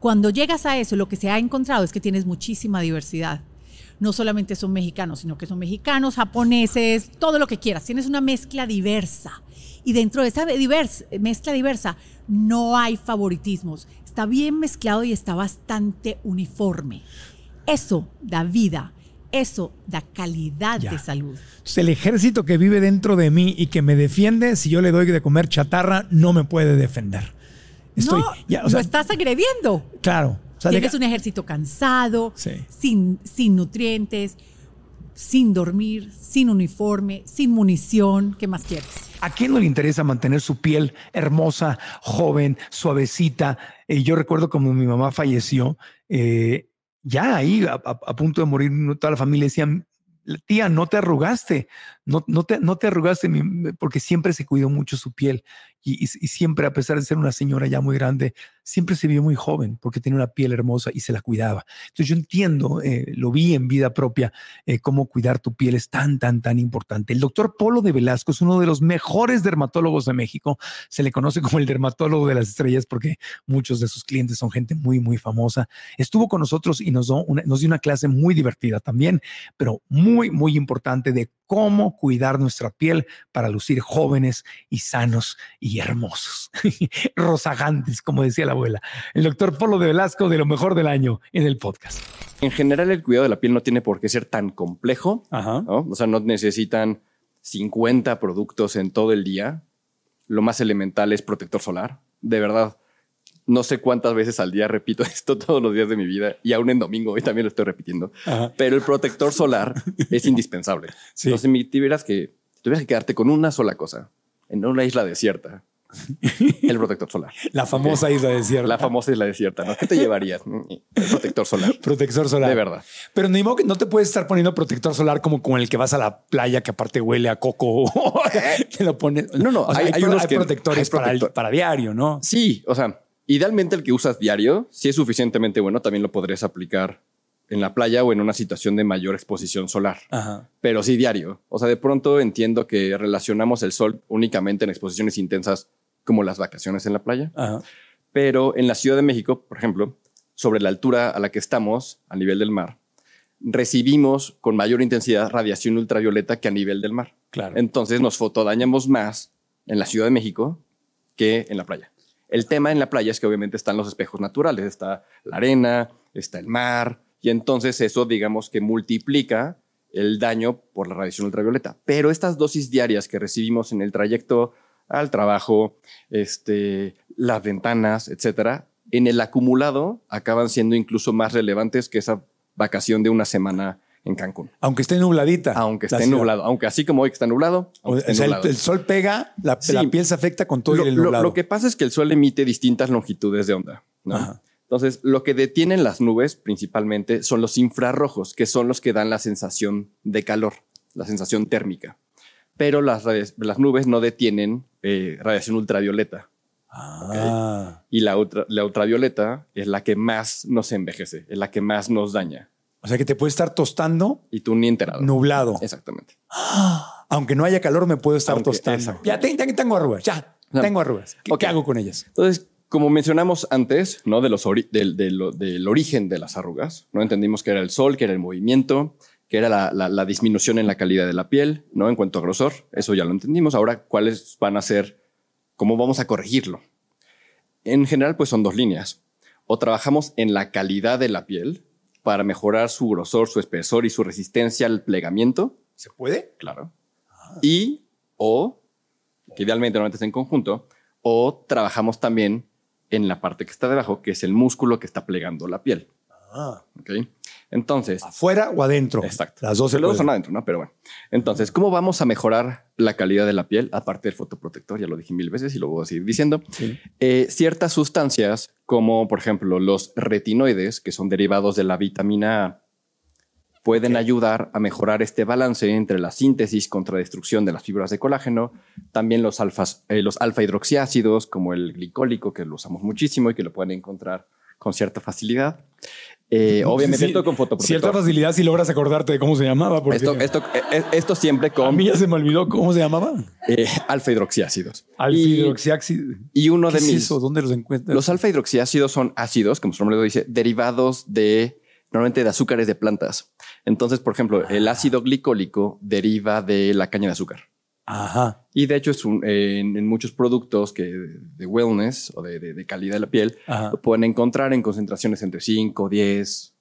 cuando llegas a eso, lo que se ha encontrado es que tienes muchísima diversidad. No solamente son mexicanos, sino que son mexicanos, japoneses, todo lo que quieras. Tienes una mezcla diversa. Y dentro de esa divers- mezcla diversa no hay favoritismos. Está bien mezclado y está bastante uniforme. Eso da vida. Eso da calidad Ya. de salud. Entonces, el ejército que vive dentro de mí y que me defiende, si yo le doy de comer chatarra, no me puede defender. Estoy, no, ya, o lo estás agrediendo. claro. Sea, Tienes un ejército cansado, Sí. sin, sin nutrientes, sin dormir, sin uniforme, sin munición. ¿Qué más quieres? ¿A quién no le interesa mantener su piel hermosa, joven, suavecita? Eh, yo recuerdo como mi mamá falleció, eh, ya ahí a, a- punto de morir, toda la familia decían, tía, no te arrugaste, no, no, te, no te arrugaste, porque siempre se cuidó mucho su piel y, siempre, a pesar de ser una señora ya muy grande, siempre se vio muy joven porque tenía una piel hermosa y se la cuidaba. Entonces yo entiendo, eh, lo vi en vida propia, eh, cómo cuidar tu piel es tan, tan, tan importante. El doctor Polo de Velasco es uno de los mejores dermatólogos de México. Se le conoce como el dermatólogo de las estrellas porque muchos de sus clientes son gente muy, muy famosa. Estuvo con nosotros y nos, dio nos dio una clase muy divertida también, pero muy, muy importante de cómo cuidar nuestra piel para lucir jóvenes y sanos y hermosos, <laughs> rozagantes, como decía la abuela. El doctor Polo de Velasco de lo mejor del año en el podcast. En general, el cuidado de la piel no tiene por qué ser tan complejo. ¿no? O sea, no necesitan 50 productos en todo el día. Lo más elemental es protector solar. De verdad, no sé cuántas veces al día repito <laughs> esto todos los días de mi vida y aún en domingo hoy también lo estoy repitiendo. Pero el protector solar es <laughs> indispensable. Entonces, si tuvieras que, tuvieras que quedarte con una sola cosa en una isla desierta, <laughs> el protector solar. La famosa isla desierta. La famosa isla desierta, ¿no? ¿Qué te llevarías? El protector solar. Protector solar. De verdad. Pero ni modo que no te puedes estar poniendo protector solar como con el que vas a la playa que aparte huele a coco. te lo pones. No, no, O sea, hay, hay unos que- protectores hay para, el- para diario, ¿no? Sí, o sea, idealmente el que usas diario, si es suficientemente bueno, también lo podrías aplicar en la playa o en una situación de mayor exposición solar. Ajá. Pero sí diario. O sea, de pronto entiendo que relacionamos el sol únicamente en exposiciones intensas como las vacaciones en la playa. Ajá. Pero en la Ciudad de México, por ejemplo, sobre la altura a la que estamos, a nivel del mar, recibimos con mayor intensidad radiación ultravioleta que a nivel del mar. Claro. Entonces nos fotodañamos más en la Ciudad de México que en la playa. El tema en la playa es que obviamente están los espejos naturales, está la arena, está el mar, y entonces eso digamos que multiplica el daño por la radiación ultravioleta. Pero estas dosis diarias que recibimos en el trayecto al trabajo, este, las ventanas, etcétera, en el acumulado acaban siendo incluso más relevantes que esa vacación de una semana en Cancún. Aunque esté nubladita. Aunque esté nublado. Aunque así como hoy que está nublado. O esté el, nublado. el sol pega, la, Sí. la piel se afecta con todo lo, el nublado. lo que pasa es que el sol emite distintas longitudes de onda. ¿no? Ajá. Entonces, lo que detienen las nubes principalmente son los infrarrojos, que son los que dan la sensación de calor, la sensación térmica. Pero las, las nubes no detienen eh, radiación ultravioleta. Ah. Y la, ultra- la ultravioleta es la que más nos envejece, es la que más nos daña. O sea que te puede estar tostando Y tú ni enterado. nublado. Exactamente. Aunque no haya calor, me puedo estar Aunque- tostando. Ya te- te- tengo arrugas, ya. No. Tengo arrugas. ¿Qué, hago con ellas? Entonces, como mencionamos antes, ¿no? De los ori- del, del- origen de las arrugas, ¿no? Entendimos que era el sol, que era el movimiento, que era la, la- la disminución en la calidad de la piel, ¿no? En cuanto a grosor, eso ya lo entendimos. Ahora, ¿cuáles van a ser? ¿Cómo vamos a corregirlo? En general, pues son dos líneas. O trabajamos en la calidad de la piel para mejorar su grosor, su espesor y su resistencia al plegamiento, ¿Se puede? Claro. Y o, que idealmente normalmente es en conjunto, o trabajamos también en la parte que está debajo, que es el músculo que está plegando la piel. Ah. ¿ok? Entonces, ¿Afuera o adentro? exacto. Las dos se Los dos pueden. son adentro, ¿no? Pero bueno. Entonces, ¿cómo vamos a mejorar la calidad de la piel? Aparte del fotoprotector, ya lo dije mil veces y lo voy a seguir diciendo. Sí. Eh, ciertas sustancias, como por ejemplo los retinoides, que son derivados de la vitamina A, pueden ayudar a mejorar este balance entre la síntesis contra destrucción de las fibras de colágeno. También los, alfas, eh, los alfa hidroxiácidos, como el glicólico, que lo usamos muchísimo y que lo pueden encontrar con cierta facilidad. Eh, obviamente, Sí, con fotoprotector. Cierta facilidad si logras acordarte de cómo se llamaba. Porque Esto, esto, eh, esto siempre a con mí ya se me olvidó cómo se llamaba. eh, alfa hidroxiácidos. Y, y uno ¿Qué de es mis. eso? ¿Dónde los encuentras? Los alfa hidroxiácidos son ácidos, como su nombre lo dice, derivados de normalmente de azúcares de plantas. Entonces, por ejemplo, el ácido glicólico deriva de la caña de azúcar. Ajá. Y de hecho, es un- en, en muchos productos que de wellness o de, de- de calidad de la piel, Ajá. lo pueden encontrar en concentraciones entre 5, 10,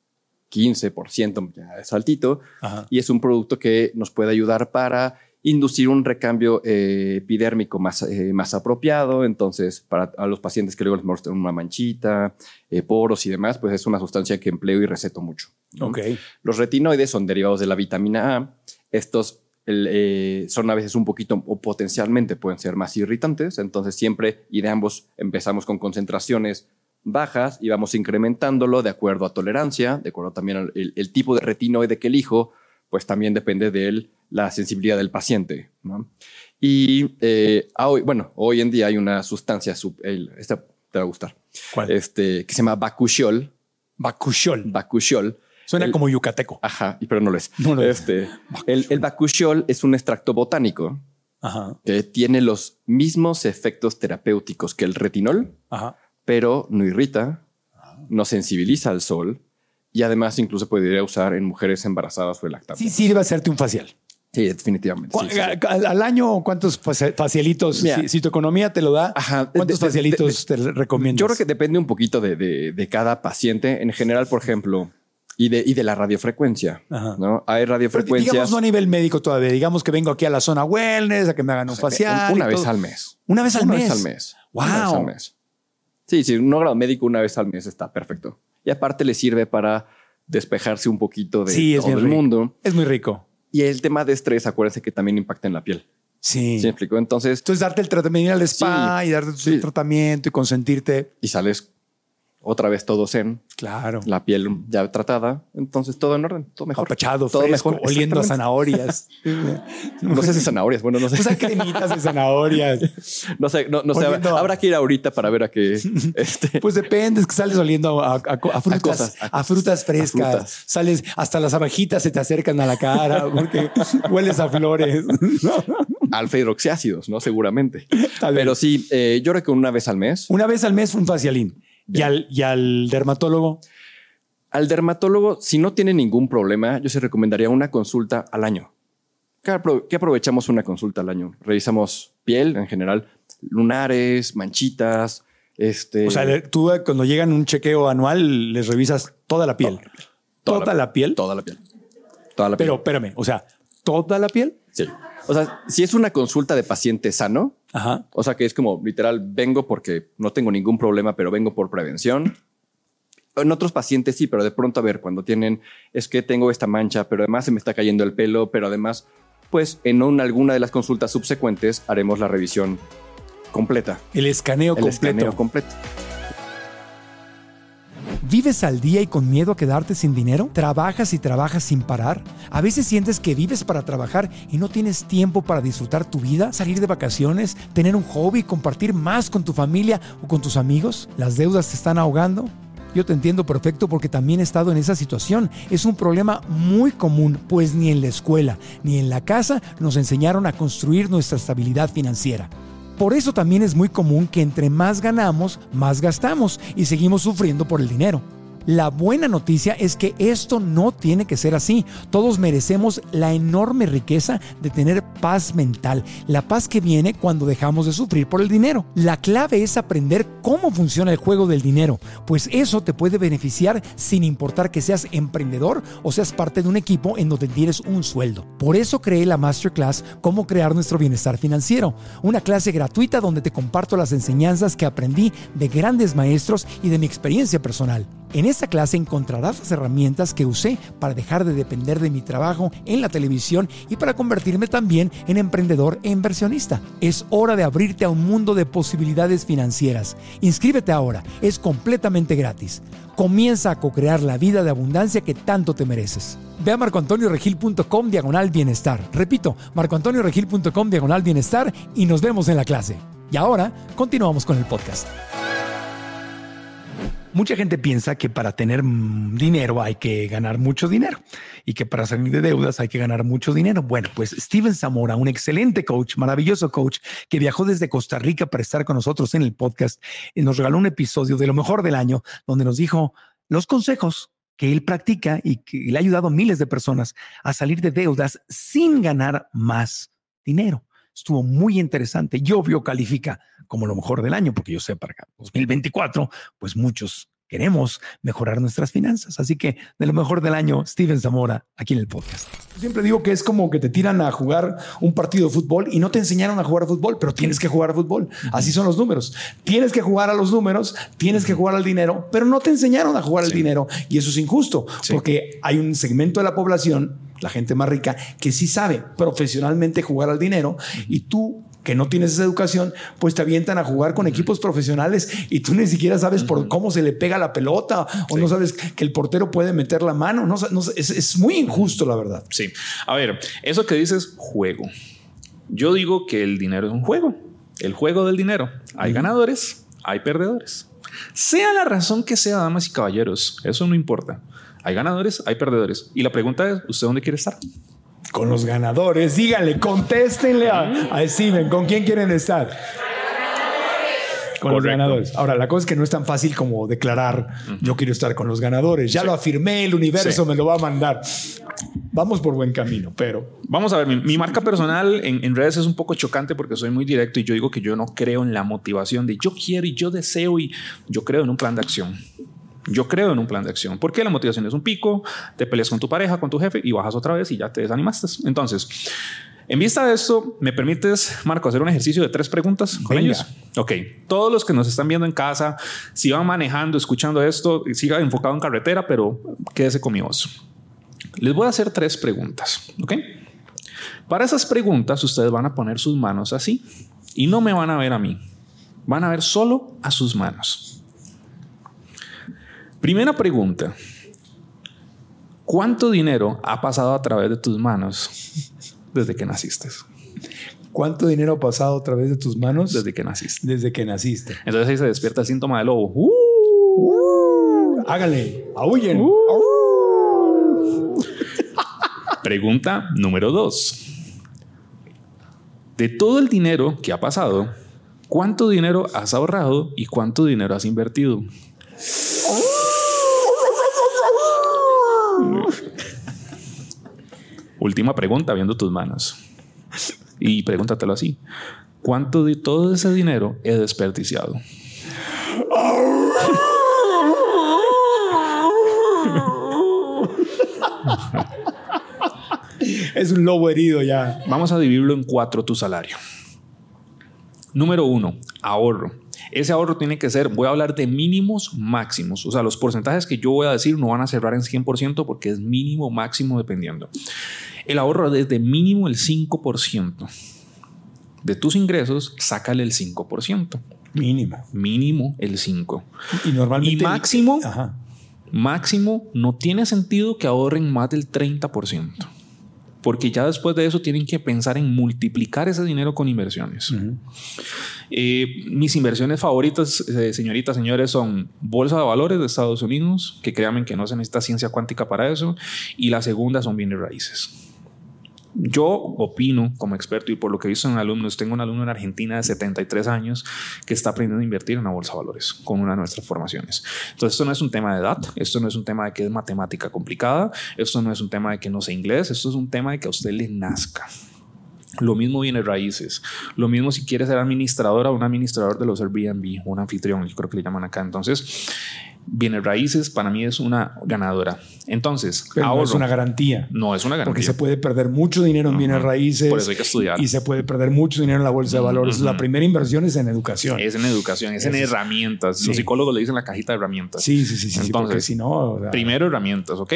15%, ya es altito. Ajá. Y es un producto que nos puede ayudar para inducir un recambio eh, epidérmico más, eh, más apropiado. Entonces, para a los pacientes que luego les muestran una manchita, eh, poros y demás, pues es una sustancia que empleo y receto mucho. ¿no? Ok. Los retinoides son derivados de la vitamina A. Estos el, eh, son a veces un poquito o potencialmente pueden ser más irritantes. Entonces, siempre y de ambos empezamos con concentraciones bajas y vamos incrementándolo de acuerdo a tolerancia, de acuerdo también al el, el tipo de retinoide que elijo, pues también depende de la sensibilidad del paciente. ¿no? Y eh, a hoy, bueno, hoy en día hay una sustancia, sub- el- esta te va a gustar, ¿Cuál? este, que se llama bacuchiol. Bacuchiol. Bacuchiol. Suena El- como yucateco. Ajá, pero no lo es. No lo es. este, el, el bacuchiol es un extracto botánico Ajá. que tiene los mismos efectos terapéuticos que el retinol, Ajá. pero no irrita, no sensibiliza al sol y además incluso podría usar en mujeres embarazadas o Sí lactantes. sirve hacerte un facial. Sí, definitivamente. ¿Cu- sí, sí, sí. Al, al año, ¿cuántos faci- facialitos? Mira. si, si tu economía te lo da, Ajá, ¿cuántos de- de- facialitos te recomiendas? Yo creo que depende un poquito de, de- de cada paciente. En general, por ejemplo, y de, y de la radiofrecuencia. Ajá. ¿no? Hay Pero radiofrecuencias digamos no a nivel médico todavía. Digamos que vengo aquí a la zona wellness, a que me hagan un facial. una vez al mes. Una vez al Una mes. vez al mes. Wow. Una vez al mes. Sí, sí, un grado médico una vez al mes está perfecto. Y aparte le sirve para despejarse un poquito de Sí, todo el rico. mundo. Es muy rico. Y el tema de estrés, acuérdense que también impacta en la piel. Sí. ¿Sí me explico? Entonces, Entonces, darte el tratamiento, ir al spa Sí. y darte tu Sí. tratamiento y consentirte. y sales otra vez todo zen, Claro. la piel ya tratada, entonces todo en orden, todo mejor. Apachado, todo fresco, mejor. oliendo a zanahorias. <laughs> No sé si zanahorias, bueno, no sé. <laughs> O sea, cremitas de zanahorias. No sé, no, no sé. Habrá que ir ahorita para ver a qué. <laughs> Este, Pues depende, es que sales oliendo a, a- a frutas, cosas, a frutas frescas. frutas. Sales, hasta las abejitas se te acercan a la cara porque hueles a flores. alfa hidroxiácidos, ¿no? Seguramente. Tal vez. Pero sí, eh, yo creo que una vez al mes. Una vez al mes un facialín. Y al, y al dermatólogo, Al dermatólogo, si no tiene ningún problema, yo se recomendaría una consulta al año. ¿Qué, apro- qué aprovechamos una consulta al año? Revisamos piel en general, lunares, manchitas, este. o sea, tú eh, cuando llegan un chequeo anual les revisas toda la piel. Toda la piel. Toda la piel. Toda la piel. Pero espérame, o sea, toda la piel. Sí. O sea, si es una consulta de paciente sano, Ajá. o sea que es como literal, vengo porque no tengo ningún problema, pero vengo por prevención. En otros pacientes sí, pero de pronto a ver, cuando tienen, es que tengo esta mancha, pero además se me está cayendo el pelo, pero además, pues en alguna de las consultas subsecuentes haremos la revisión completa. El escaneo el completo. escaneo completo. ¿Vives al día y con miedo a quedarte sin dinero? ¿Trabajas y trabajas sin parar? ¿A veces sientes que vives para trabajar y no tienes tiempo para disfrutar tu vida, salir de vacaciones, tener un hobby, compartir más con tu familia o con tus amigos? ¿Las deudas te están ahogando? Yo te entiendo perfecto porque también he estado en esa situación. Es un problema muy común, pues ni en la escuela ni en la casa nos enseñaron a construir nuestra estabilidad financiera. Por eso también es muy común que entre más ganamos, más gastamos y seguimos sufriendo por el dinero. La buena noticia es que esto no tiene que ser así. Todos merecemos la enorme riqueza de tener paz mental, la paz que viene cuando dejamos de sufrir por el dinero. La clave es aprender cómo funciona el juego del dinero, pues eso te puede beneficiar sin importar que seas emprendedor o seas parte de un equipo en donde tienes un sueldo. Por eso creé la masterclass Cómo crear nuestro bienestar financiero, una clase gratuita donde te comparto las enseñanzas que aprendí de grandes maestros y de mi experiencia personal. En esta clase encontrarás las herramientas que usé para dejar de depender de mi trabajo en la televisión y para convertirme también en emprendedor e inversionista. Es hora de abrirte a un mundo de posibilidades financieras. Inscríbete ahora, es completamente gratis. Comienza a co-crear la vida de abundancia que tanto te mereces. Ve a marcoantonioregil.com diagonal bienestar. Repito, marcoantonioregil.com diagonal bienestar y nos vemos en la clase. Y ahora continuamos con el podcast. Mucha gente piensa que para tener mm, dinero hay que ganar mucho dinero y que para salir de deudas hay que ganar mucho dinero. Bueno, pues Steven Zamora, un excelente coach, maravilloso coach, que viajó desde Costa Rica para estar con nosotros en el podcast, nos regaló un episodio de lo mejor del año donde nos dijo los consejos que él practica y que le ha ayudado a miles de personas a salir de deudas sin ganar más dinero. Estuvo muy interesante y obvio califica como lo mejor del año, porque yo sé, para 2024, pues muchos queremos mejorar nuestras finanzas. Así que de lo mejor del año, Steven Zamora, aquí en el podcast. Siempre digo que es como que te tiran a jugar un partido de fútbol y no te enseñaron a jugar fútbol, pero tienes que jugar fútbol. Así son los números. Tienes que jugar a los números, tienes que jugar al dinero, pero no te enseñaron a jugar al dinero. Y eso es injusto, porque hay un segmento de la población, la gente más rica, que sí sabe profesionalmente jugar al dinero y tú que no tienes esa educación, pues te avientan a jugar con equipos profesionales y tú ni siquiera sabes por cómo se le pega la pelota o no sabes que el portero puede meter la mano. No, no es, es, muy injusto, la verdad. Sí. A ver, eso que dices, juego. Yo digo que el dinero es un juego. El juego del dinero. Hay ganadores, hay perdedores. Sea la razón que sea, damas y caballeros, eso no importa. Hay ganadores, hay perdedores. Y la pregunta es, ¿usted dónde quiere estar? Con los ganadores. Díganle, contéstenle a, a Steven, ¿con quién quieren estar? Con los ganadores. Ahora, la cosa es que no es tan fácil como declarar, yo quiero estar con los ganadores. Ya lo afirmé, el universo me lo va a mandar. Vamos por buen camino, pero... Vamos a ver, mi, marca personal en, en, redes es un poco chocante porque soy muy directo y yo digo que yo no creo en la motivación de yo quiero y yo deseo y yo creo en un plan de acción. Yo creo en un plan de acción, porque la motivación es un pico, te peleas con tu pareja, con tu jefe y bajas otra vez y ya te desanimaste. Entonces, en vista de esto, ¿me permites, Marco, hacer un ejercicio de tres preguntas con ellos? Ok, todos los que nos están viendo en casa, si van manejando, escuchando esto, siga enfocado en carretera, pero quédese con mi voz. Les voy a hacer tres preguntas, ¿ok? Para esas preguntas, ustedes van a poner sus manos así y no me van a ver a mí, van a ver solo a sus manos. Primera pregunta. ¿Cuánto dinero ha pasado a través de tus manos desde que naciste? ¿Cuánto dinero ha pasado a través de tus manos? Desde que naciste. Desde que naciste. Entonces ahí se despierta el síntoma del lobo. ¡Uh! ¡Uh! aúllen. ¡Uh! Pregunta número dos. De todo el dinero que ha pasado, ¿cuánto dinero has ahorrado y cuánto dinero has invertido? Última pregunta, viendo tus manos. Y pregúntatelo así. ¿Cuánto de todo ese dinero he desperdiciado? es un lobo herido ya. Vamos a dividirlo en cuatro tu salario. Número uno, ahorro. Ese ahorro tiene que ser, voy a hablar de mínimos máximos. O sea, los porcentajes que yo voy a decir no van a cerrar en 100% porque es mínimo máximo dependiendo. El ahorro desde mínimo el 5%. De tus ingresos, sácale el 5%. Mínimo. Mínimo el 5%. Y normalmente. Y máximo, máximo, no tiene sentido que ahorren más del 30% porque ya después de eso tienen que pensar en multiplicar ese dinero con inversiones. Eh, mis inversiones favoritas, eh, señoritas, señores, son bolsa de valores de Estados Unidos, que créanme que no se necesita ciencia cuántica para eso, y la segunda son bienes raíces. Yo opino como experto y por lo que he visto en alumnos, tengo un alumno en Argentina de 73 años que está aprendiendo a invertir en la bolsa de valores con una de nuestras formaciones. Entonces, esto no es un tema de edad, esto no es un tema de que es matemática complicada, esto no es un tema de que no sé inglés, esto es un tema de que a usted le nazca. Lo mismo viene raíces. Lo mismo si quiere ser administradora o un administrador de los Airbnb, un anfitrión, yo creo que le llaman acá. Entonces, Bienes raíces para mí es una ganadora. Entonces, no es una garantía. No es una garantía. Porque se puede perder mucho dinero en bienes raíces. Por eso hay que estudiar. Y se puede perder mucho dinero en la bolsa de valores. La primera inversión es en educación. Es en educación, es, en herramientas. Los psicólogos le dicen la cajita de herramientas. Sí, sí, sí. Entonces, si no. primero herramientas, ¿ok?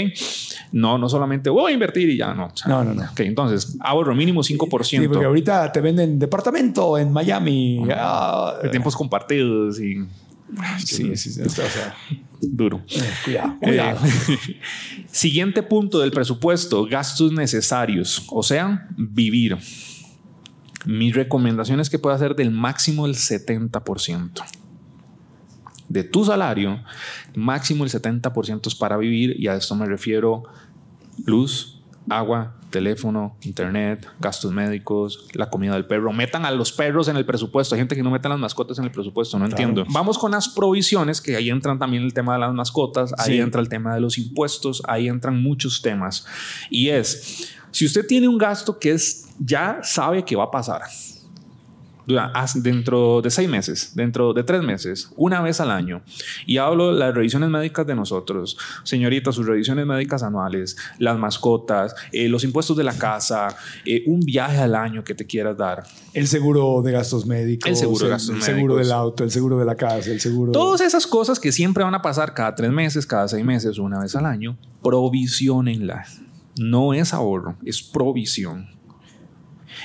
No, no solamente voy a invertir y ya, no. No, no, no. Ok, entonces, ahorro mínimo 5%. Sí, porque ahorita te venden departamento en Miami. Ah, tiempos compartidos y sí, sí, sí, o sea, duro. Eh, cuidado, cuidado. Eh, <laughs> siguiente punto del presupuesto, gastos necesarios, o sea, vivir. Mi recomendación es que pueda ser del máximo el 70%. De tu salario, máximo el 70% es para vivir y a esto me refiero luz, agua, teléfono, internet, gastos médicos, la comida del perro. Metan a los perros en el presupuesto. Hay gente que no mete las mascotas en el presupuesto, no entiendo. Vamos con las provisiones, que ahí entran también el tema de las mascotas, ahí entra el tema de los impuestos, ahí entran muchos temas. Y es, si usted tiene un gasto que es, ya sabe que va a pasar, dentro de seis meses, dentro de tres meses, una vez al año. Y hablo de las revisiones médicas de nosotros, señorita, sus revisiones médicas anuales, las mascotas, eh, los impuestos de la casa, eh, un viaje al año que te quieras dar. El seguro de gastos médicos. El seguro de gastos el, seguro del auto, el seguro de la casa, el seguro... Todas esas cosas que siempre van a pasar cada tres meses, cada seis meses, una vez al año, provisionenla. No es ahorro, es provisión.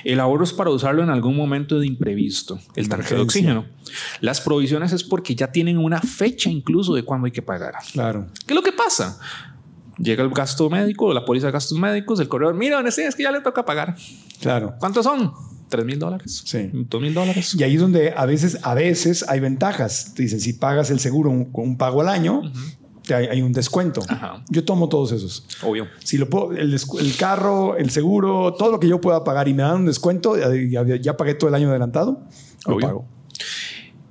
El ahorro es para usarlo en algún momento de imprevisto, el tanque de oxígeno. Las provisiones es porque ya tienen una fecha incluso de cuándo hay que pagar. Claro. ¿Qué es lo que pasa? Llega el gasto médico, la póliza de gastos médicos, el corredor, mira, es que ya le toca pagar. Claro. ¿Cuántos son? 3 mil dólares. Sí. 2 mil dólares. Y ahí es donde a veces, a veces hay ventajas. dicen, si pagas el seguro con un, pago al año, hay, un descuento. Yo tomo todos esos. Obvio. Si lo puedo, el, carro, el seguro, todo lo que yo pueda pagar y me dan un descuento, ya, pagué todo el año adelantado, lo pago.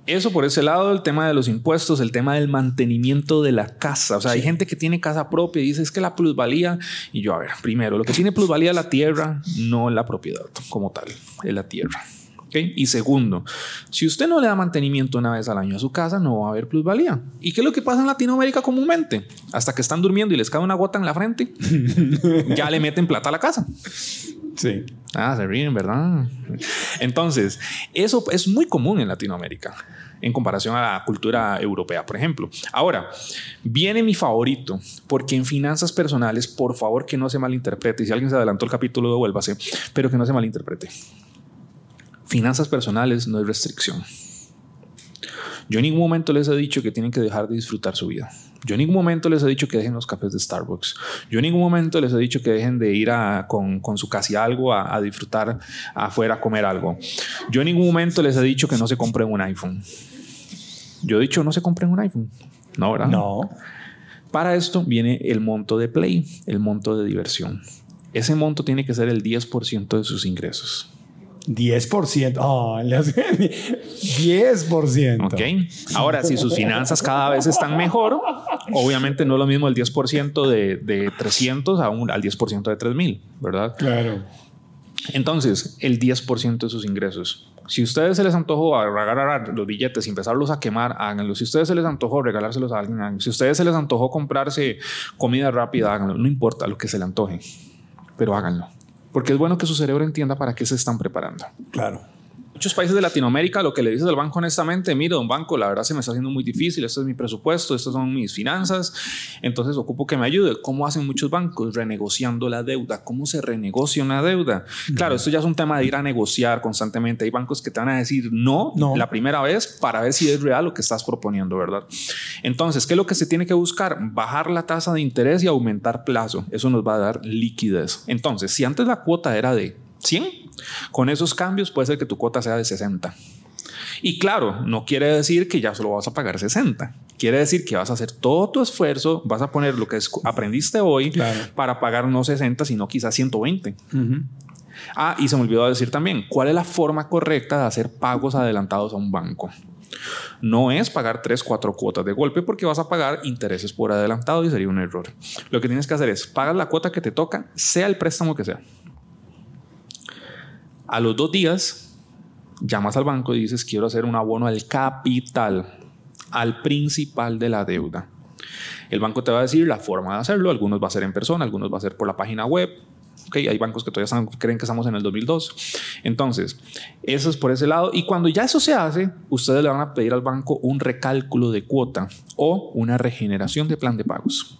Eso por ese lado, el tema de los impuestos, el tema del mantenimiento de la casa. O sea, hay gente que tiene casa propia y dice es que la plusvalía. Y yo, a ver, primero, lo que tiene plusvalía es la tierra, no la propiedad como tal, es la tierra. Y segundo, si usted no le da mantenimiento una vez al año a su casa, no va a haber plusvalía. ¿Y qué es lo que pasa en Latinoamérica comúnmente? Hasta que están durmiendo y les cae una gota en la frente, <laughs> ya le meten plata a la casa. Sí. Ah, se ríen, ¿verdad? Entonces, eso es muy común en Latinoamérica en comparación a la cultura europea, por ejemplo. Ahora, viene mi favorito, porque en finanzas personales, por favor que no se malinterprete, si alguien se adelantó el capítulo, devuélvase, pero que no se malinterprete. Finanzas personales no es restricción. Yo en ningún momento les he dicho que tienen que dejar de disfrutar su vida. Yo en ningún momento les he dicho que dejen los cafés de Starbucks. Yo en ningún momento les he dicho que dejen de ir con, su casi algo a, disfrutar afuera a comer algo. Yo en ningún momento les he dicho que no se compren un iPhone. Yo he dicho no se compren un iPhone. No, ¿verdad? No. Para esto viene el monto de play, el monto de diversión. Ese monto tiene que ser el 10% de sus ingresos. 10%. Oh, 10%. Ok. Ahora, si sus finanzas cada vez están mejor, obviamente no es lo mismo el 10% de, de 300 a un, al 10% de 3000, ¿verdad? Claro. Entonces, el 10% de sus ingresos. Si a ustedes se les antojó regalar los billetes y empezarlos a quemar, háganlo. Si a ustedes se les antojó regalárselos a alguien, háganlo. Si a ustedes se les antojó comprarse comida rápida, háganlo. No importa lo que se le antoje, pero háganlo porque es bueno que su cerebro entienda para qué se están preparando. Claro. Muchos países de Latinoamérica lo que le dices al banco honestamente, mire, don banco, la verdad se me está haciendo muy difícil, esto es mi presupuesto, estas son mis finanzas, entonces ocupo que me ayude. ¿Cómo hacen muchos bancos? Renegociando la deuda. ¿Cómo se renegocia una deuda? Claro, esto ya es un tema de ir a negociar constantemente. Hay bancos que te van a decir no, no. la primera vez para ver si es real lo que estás proponiendo, ¿verdad? Entonces, ¿qué es lo que se tiene que buscar? Bajar la tasa de interés y aumentar plazo. Eso nos va a dar liquidez. Entonces, si antes la cuota era de 100, con esos cambios puede ser que tu cuota sea de 60. Y claro, no quiere decir que ya solo vas a pagar 60. Quiere decir que vas a hacer todo tu esfuerzo, vas a poner lo que aprendiste hoy para pagar no 60, sino quizás 120. Ah, y se me olvidó decir también, ¿cuál es la forma correcta de hacer pagos adelantados a un banco? No es pagar 3, 4 cuotas de golpe porque vas a pagar intereses por adelantado y sería un error. Lo que tienes que hacer es pagar la cuota que te toca, sea el préstamo que sea. A los dos días, llamas al banco y dices, quiero hacer un abono al capital, al principal de la deuda. El banco te va a decir la forma de hacerlo, algunos va a ser en persona, algunos va a ser por la página web. Okay, hay bancos que todavía creen que estamos en el 2002. Entonces, eso es por ese lado. Y cuando ya eso se hace, ustedes le van a pedir al banco un recálculo de cuota o una regeneración de plan de pagos.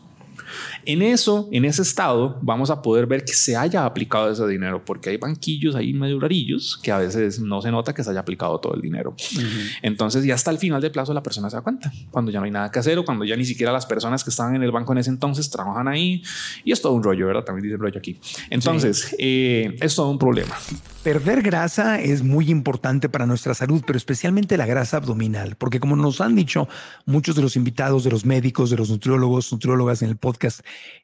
En eso, en ese estado, vamos a poder ver que se haya aplicado ese dinero, porque hay banquillos ahí medio rarillos que a veces no se nota que se haya aplicado todo el dinero. Entonces, ya hasta el final del plazo la persona se da cuenta, cuando ya no hay nada que hacer o cuando ya ni siquiera las personas que estaban en el banco en ese entonces trabajan ahí y es todo un rollo, ¿verdad? También dice el rollo aquí. Entonces, eh, es todo un problema. Perder grasa es muy importante para nuestra salud, pero especialmente la grasa abdominal, porque como nos han dicho muchos de los invitados, de los médicos, de los nutriólogos, nutriólogas en el podcast,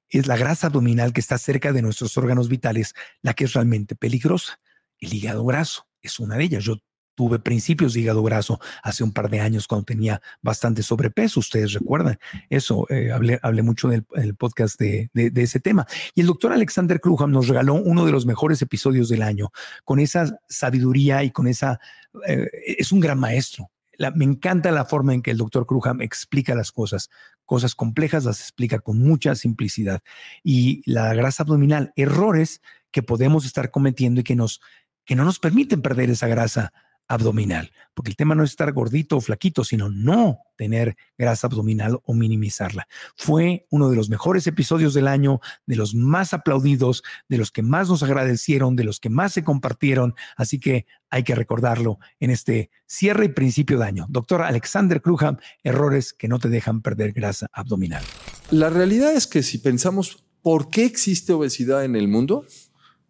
es la grasa abdominal que está cerca de nuestros órganos vitales la que es realmente peligrosa. El hígado graso es una de ellas. Yo tuve principios de hígado graso hace un par de años cuando tenía bastante sobrepeso. Ustedes recuerdan eso. Eh, hablé, mucho en el, podcast de, ese tema. Y el doctor Alexander Kruham nos regaló uno de los mejores episodios del año con esa sabiduría y con esa... Eh, es un gran maestro me encanta la forma en que el doctor Kruham explica las cosas. Cosas complejas las explica con mucha simplicidad. Y la grasa abdominal, errores que podemos estar cometiendo y que, nos, que no nos permiten perder esa grasa abdominal, porque el tema no es estar gordito o flaquito, sino no tener grasa abdominal o minimizarla. Fue uno de los mejores episodios del año, de los más aplaudidos, de los que más nos agradecieron, de los que más se compartieron, así que hay que recordarlo en este cierre y principio de año. Doctor Alexander Kruham, errores que no te dejan perder grasa abdominal. La realidad es que si pensamos por qué existe obesidad en el mundo,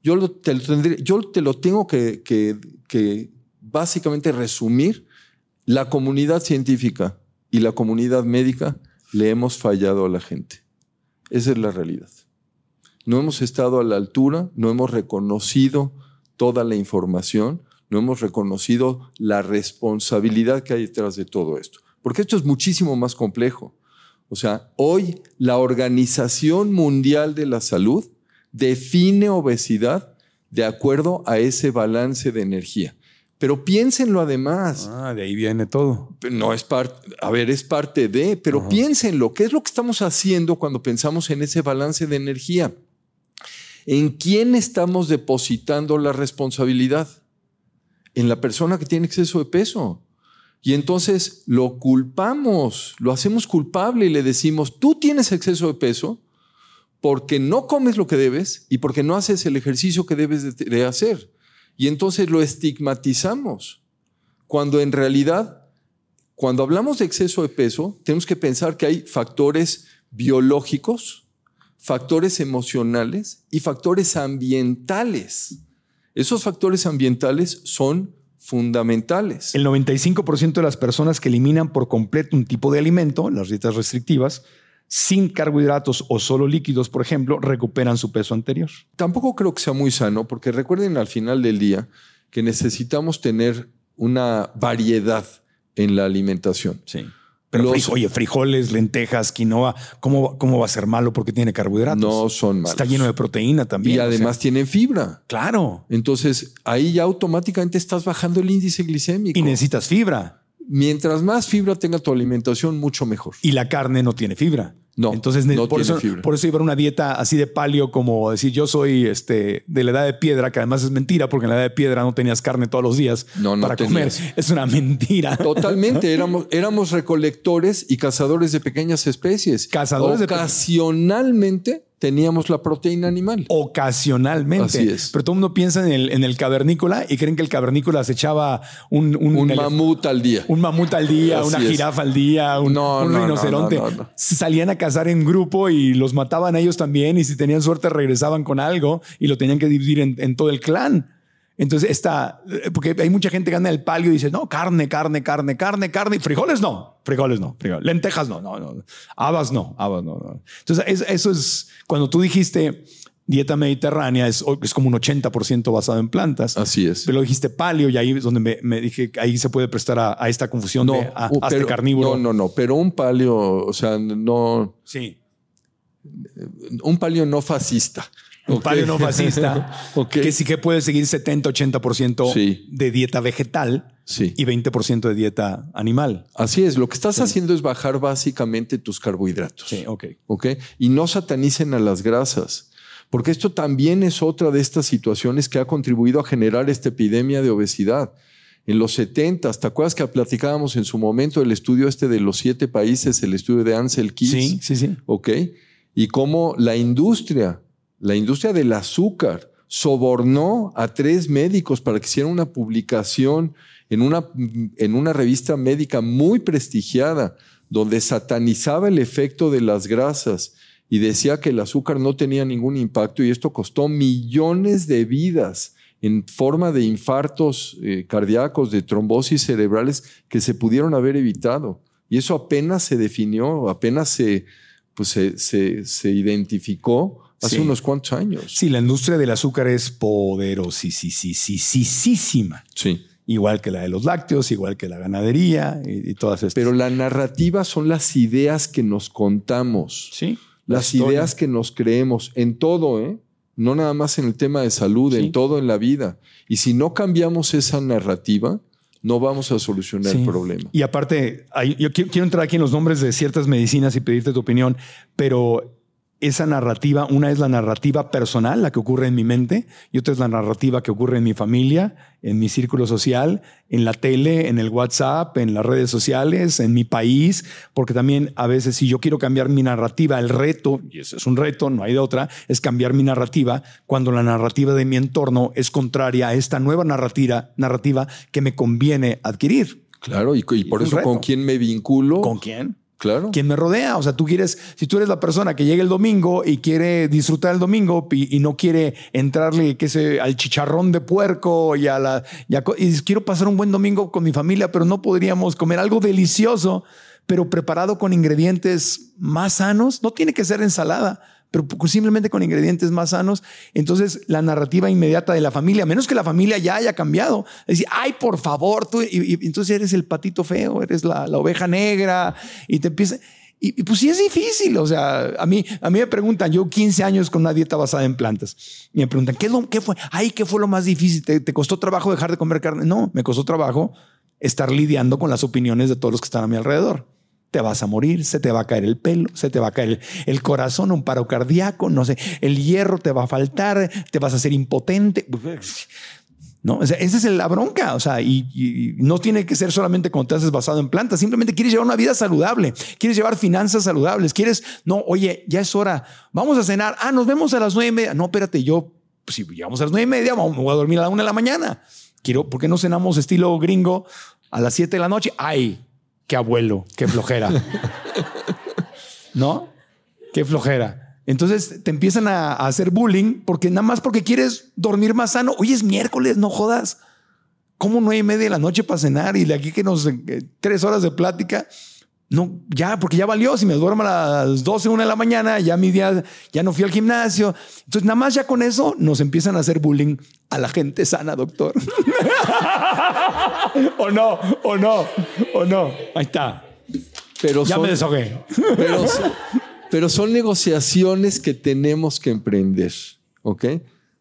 yo, te, lo yo te lo tengo que básicamente resumir, la comunidad científica y la comunidad médica le hemos fallado a la gente. Esa es la realidad. No hemos estado a la altura, no hemos reconocido toda la información, no hemos reconocido la responsabilidad que hay detrás de todo esto. Porque esto es muchísimo más complejo. O sea, hoy la Organización Mundial de la Salud define obesidad de acuerdo a ese balance de energía. Pero piénsenlo además. Ah, de ahí viene todo. No es parte, a ver, es parte de, pero piénsenlo. ¿Qué es lo que estamos haciendo cuando pensamos en ese balance de energía? ¿En quién estamos depositando la responsabilidad? En la persona que tiene exceso de peso. Y entonces lo culpamos, lo hacemos culpable y le decimos, tú tienes exceso de peso porque no comes lo que debes y porque no haces el ejercicio que debes de hacer. Y entonces lo estigmatizamos, cuando en realidad, cuando hablamos de exceso de peso, tenemos que pensar que hay factores biológicos, factores emocionales y factores ambientales. Esos factores ambientales son fundamentales. El 95% de las personas que eliminan por completo un tipo de alimento, las dietas restrictivas, sin carbohidratos o solo líquidos, por ejemplo, recuperan su peso anterior. Tampoco creo que sea muy sano, porque recuerden al final del día que necesitamos tener una variedad en la alimentación. Sí. Pero oye, frijoles, lentejas, quinoa, ¿cómo, ¿cómo va a ser malo porque tiene carbohidratos? No son malos. Está lleno de proteína también. Y además tienen fibra. Claro. Entonces ahí ya automáticamente estás bajando el índice glicémico. Y necesitas fibra. Mientras más fibra tenga tu alimentación, mucho mejor. Y la carne no tiene fibra. No, Entonces, no por, tiene eso, fibra. por eso iba a una dieta así de palio, como decir yo soy este, de la edad de piedra, que además es mentira, porque en la edad de piedra no tenías carne todos los días No, no para comer. Es una mentira. Totalmente, <laughs> éramos, éramos recolectores y cazadores de pequeñas especies. Cazadores de Ocasionalmente teníamos la proteína animal. Ocasionalmente. Así es. Pero todo el mundo piensa en el, en el cavernícola y creen que el cavernícola se echaba un, un, mamut al día. un mamut al día, Así una es. jirafa al día, un, No, un no, no, rinoceronte. no, no, no. Salían a cazar en grupo y los mataban a ellos también y si tenían suerte regresaban con algo y lo tenían que dividir en, en todo el clan. Entonces está, porque hay mucha gente que anda en el palio y dice, no, carne, carne, carne, carne, carne, frijoles no, frijoles no, frijoles. lentejas no, no, no, habas no, habas no. no. Entonces es- eso es, cuando tú dijiste dieta mediterránea, es, es como un 80% basado en plantas. Así es. Pero dijiste palio y ahí es donde me, me dije que ahí se puede prestar a, a esta confusión de a, uh, hasta pero- carnívoro. No, no, no, pero un palio, o sea, no, Sí. un palio no fascista. Un Ok. palio no fascista. <laughs> Ok. Que sí que puede seguir 70-80% Sí. de dieta vegetal Sí. y 20% de dieta animal. Así es, lo que estás haciendo es bajar básicamente tus carbohidratos. Sí, ok. ¿ok? Y no satanicen a las grasas, porque esto también es otra de estas situaciones que ha contribuido a generar esta epidemia de obesidad. En los 70, ¿te acuerdas que platicábamos en su momento el estudio este de los siete países, el estudio de Ansel Keys? Sí, sí, sí. ¿Ok? Y cómo la industria, la industria del azúcar, sobornó a tres médicos para que hicieran una publicación en una, en una revista médica muy prestigiada, donde satanizaba el efecto de las grasas y decía que el azúcar no tenía ningún impacto y esto costó millones de vidas en forma de infartos eh, cardíacos, de trombosis cerebrales que se pudieron haber evitado. Y eso apenas se definió, apenas se, pues se, se- se identificó hace Sí. unos cuantos años. Sí, la industria del azúcar es poderosísima. Sí. Igual que la de los lácteos, igual que la ganadería y, y todas estas. Pero la narrativa son las ideas que nos contamos. Sí. Las La ideas que nos creemos en todo, ¿eh? No nada más en el tema de salud, Sí. en todo en la vida. Y si no cambiamos esa narrativa, no vamos a solucionar Sí. el problema. Y aparte, hay- yo quiero, quiero entrar aquí en los nombres de ciertas medicinas y pedirte tu opinión, pero esa narrativa, una es la narrativa personal, la que ocurre en mi mente, y otra es la narrativa que ocurre en mi familia, en mi círculo social, en la tele, en el WhatsApp, en las redes sociales, en mi país, porque también a veces si yo quiero cambiar mi narrativa, el reto, y eso es un reto, no hay de otra, es cambiar mi narrativa cuando la narrativa de mi entorno es contraria a esta nueva narrativa, narrativa que me conviene adquirir. Claro, y, y por Es eso con quién me vinculo. ¿Con quién? Claro. quien me rodea. O sea, tú quieres, si tú eres la persona que llega el domingo y quiere disfrutar el domingo y, no quiere entrarle qué sé, al chicharrón de puerco y a la. Y, quiero pasar un buen domingo con mi familia, pero no podríamos comer algo delicioso, pero preparado con ingredientes más sanos. No tiene que ser ensalada. Pero p- simplemente con ingredientes más sanos. Entonces, la narrativa inmediata de la familia, a menos que la familia ya haya cambiado, decir, ay, por favor, tú, y, y entonces eres el patito feo, eres la, la oveja negra, y te empieza. Y, pues sí es difícil, o sea, a mí, a mí me preguntan, yo 15 años con una dieta basada en plantas, y me preguntan, ¿qué, fue? Ay, ¿qué fue lo más difícil? ¿Te, te costó trabajo dejar de comer carne? No, me costó trabajo estar lidiando con las opiniones de todos los que están a mi alrededor. Te vas a morir, se te va a caer el pelo, se te va a caer el, corazón, un paro cardíaco, no sé, el hierro te va a faltar, te vas a hacer impotente. No, esa es la bronca. O sea, y, no tiene que ser solamente cuando te haces basado en plantas. Simplemente quieres llevar una vida saludable, quieres llevar finanzas saludables, quieres, no, oye, ya es hora, vamos a cenar. Ah, nos vemos a las nueve y media. No, espérate, yo, si llegamos a las nueve y media, vamos, voy a dormir a la una de la mañana. Quiero, ¿por qué no cenamos estilo gringo a las siete de la noche? Ay, qué abuelo, qué flojera. <laughs> ¿No? Qué flojera. Entonces te empiezan a, a hacer bullying porque nada más porque quieres dormir más sano. Hoy es miércoles, no jodas. ¿Cómo nueve y media de la noche para cenar? Y de aquí que nos eh, tres horas de plática. No, ya, porque ya valió. Si me duermo a las 12, una de la mañana, ya mi día, ya no fui al gimnasio. Entonces, nada más ya con eso nos empiezan a hacer bullying a la gente sana, doctor. <laughs> o no, o no, o no. Ahí está. Pero Ya son- me deshogué. Pero son, pero son negociaciones que tenemos que emprender, ¿ok?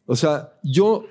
O sea, yo,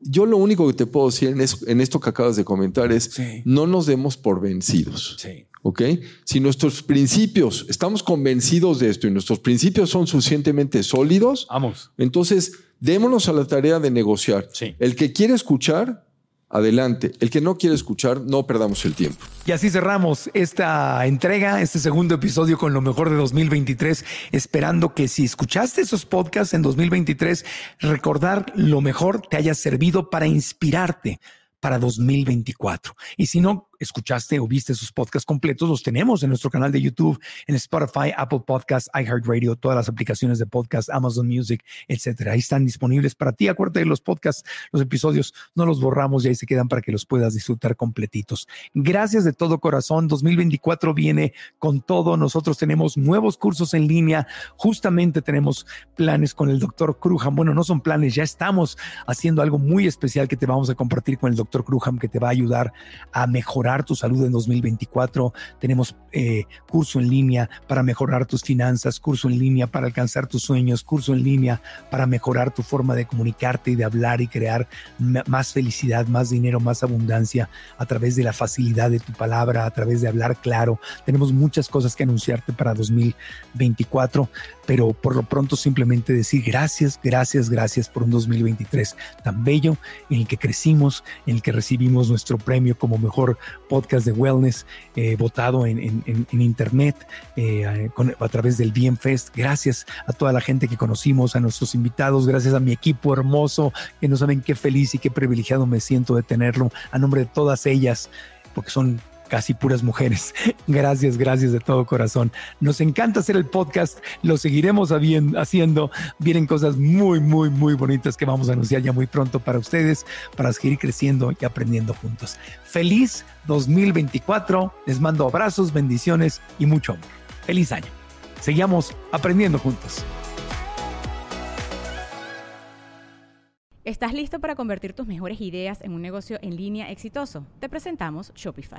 yo lo único que te puedo decir en, es- en esto que acabas de comentar es, no nos demos por vencidos, ¿Ok? Si nuestros principios, estamos convencidos de esto y nuestros principios son suficientemente sólidos, vamos. Entonces, démonos a la tarea de negociar. El que quiere escuchar, adelante. El que no quiere escuchar, no perdamos el tiempo. Y así cerramos esta entrega, este segundo episodio con lo mejor de 2023, esperando que si escuchaste esos podcasts en 2023, recordar lo mejor te haya servido para inspirarte para 2024. Y si no escuchaste o viste sus podcasts completos, los tenemos en nuestro canal de YouTube, en Spotify, Apple Podcasts, iHeartRadio, todas las aplicaciones de podcast, Amazon Music, etcétera. Ahí están disponibles para ti. Acuérdate de los podcasts, los episodios, no los borramos y ahí se quedan para que los puedas disfrutar completitos. Gracias de todo corazón. 2024 viene con todo. Nosotros tenemos nuevos cursos en línea. Justamente tenemos planes con el doctor Cruham. Bueno, no son planes, ya estamos haciendo algo muy especial que te vamos a compartir con el doctor Cruham que te va a ayudar a mejorar tu salud en 2024. Tenemos eh, curso en línea para mejorar tus finanzas, curso en línea para alcanzar tus sueños, curso en línea para mejorar tu forma de comunicarte y de hablar y crear más felicidad, más dinero, más abundancia a través de la facilidad de tu palabra, a través de hablar claro. Tenemos muchas cosas que anunciarte para 2024, pero por lo pronto simplemente decir gracias, gracias, gracias por un 2023 tan bello en el que crecimos, en el que recibimos nuestro premio como mejor podcast de wellness eh, votado en, internet eh, a través del Bien Fest. Gracias a toda la gente que conocimos, a nuestros invitados, gracias a mi equipo hermoso, que no saben qué feliz y qué privilegiado me siento de tenerlo, a nombre de todas ellas, porque son casi puras mujeres. <laughs> Gracias, gracias de todo corazón. Nos encanta hacer el podcast, lo seguiremos haciendo. Vienen cosas muy, muy, muy bonitas que vamos a anunciar ya muy pronto para ustedes, para seguir creciendo y aprendiendo juntos. Feliz 2024, les mando abrazos, bendiciones y mucho amor. Feliz año. Seguimos aprendiendo juntos. ¿Estás listo para convertir tus mejores ideas en un negocio en línea exitoso? Te presentamos Shopify.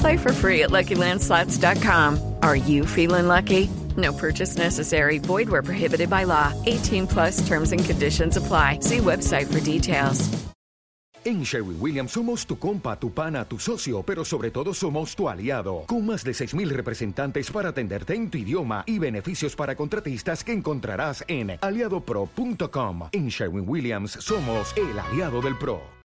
Play for free at LuckyLandSlots.com. Are you feeling lucky? No purchase necessary. Void where prohibited by law. 18 plus terms and conditions apply. See website for details. En Sherwin Williams somos tu compa, tu pana, tu socio, pero sobre todo somos tu aliado. Con más de 6.000 representantes para atenderte en tu idioma y beneficios para contratistas que encontrarás en aliadopro.com. En Sherwin Williams somos el aliado del PRO.